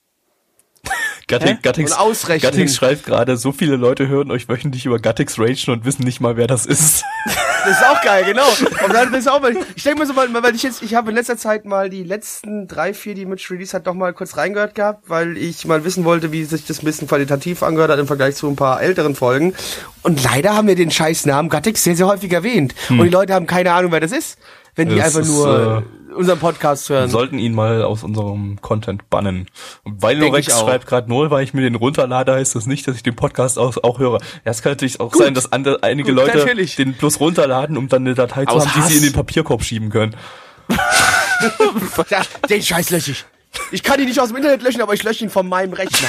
Gattix, Und ausrechnen. Gattix schreibt gerade, so viele Leute hören euch wöchentlich über Gattix ragen und wissen nicht mal, wer das ist. Das ist auch geil, genau. Und dann ist auch mal, ich denke mir so mal, weil ich jetzt, ich habe in letzter Zeit mal die letzten drei, vier, die Mitch Release hat, doch mal kurz reingehört gehabt, weil ich mal wissen wollte, wie sich das ein bisschen qualitativ angehört hat im Vergleich zu ein paar älteren Folgen. Und leider haben wir den scheiß Namen Gattix sehr, sehr häufig erwähnt. Und die Leute haben keine Ahnung, wer das ist, wenn die Hm. Das einfach ist, nur unseren Podcast Wir hören. sollten ihn mal aus unserem Content bannen. Und weil Lorex schreibt gerade nur, weil ich mir den runterlade, heißt das nicht, dass ich den Podcast auch, auch höre. Ja, es kann natürlich auch sein, dass andere, einige Gut, Leute natürlich. den bloß runterladen, um dann eine Datei zu Aus haben, die sie Hass. in den Papierkorb schieben können. Den Scheiß lösche ich. Ich kann ihn nicht aus dem Internet löschen, aber ich lösche ihn von meinem Rechner.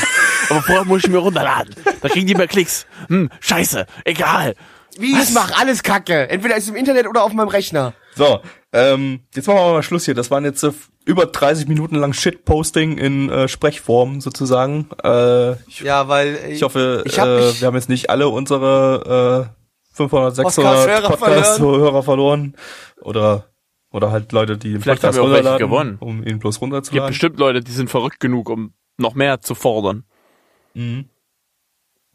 Aber vorher muss ich mir runterladen. Da kriegen die mehr Klicks. Hm, scheiße, egal. Wie ich mach alles Kacke. Entweder ist es im Internet oder auf meinem Rechner. So, ähm, jetzt machen wir mal Schluss hier. Das waren jetzt äh, über 30 Minuten lang Shitposting in äh, Sprechform sozusagen. Äh, ich, Ja, weil ich hoffe, ich hab äh, wir haben jetzt nicht alle unsere äh, 500, 600 Podcast-Hörer verloren. Oder oder halt Leute, die den Vielleicht Podcast haben wir auch welche gewonnen. um ihn bloß Es gibt runterzuladen. bestimmt Leute, die sind verrückt genug, um noch mehr zu fordern.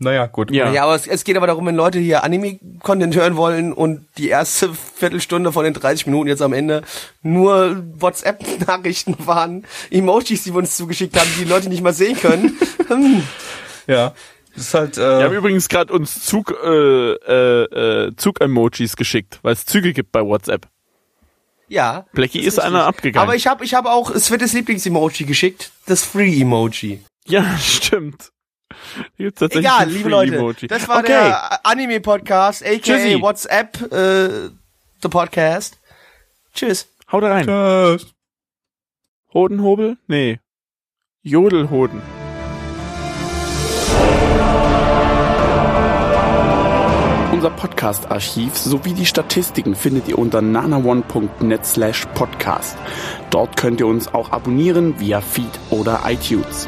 Naja, gut. Ja. Ja, aber es, es geht aber darum, wenn Leute hier Anime-Content hören wollen und die erste Viertelstunde von den 30 Minuten jetzt am Ende nur WhatsApp-Nachrichten waren, Emojis, die wir uns zugeschickt haben, die die Leute nicht mal sehen können. Hm. Ja. Das ist halt, Wir haben äh, übrigens gerade uns Zug, äh, äh, äh, Zug-Emojis geschickt, weil es Züge gibt bei WhatsApp. ja. Blackie ist richtig. einer abgegangen. Aber ich habe ich hab auch Svetes Lieblings-Emoji geschickt, das Free-Emoji. ja, stimmt. Hier gibt's tatsächlich Egal, liebe Leute, Emoji. das war okay. der Anime-Podcast, aka Tschüssi. WhatsApp, äh, the Podcast. Tschüss. Haut rein. Tschüss. Hodenhobel? Nee. Jodelhoden. Unser Podcast-Archiv sowie die Statistiken findet ihr unter nanaone.net slash podcast. Dort könnt ihr uns auch abonnieren via Feed oder iTunes.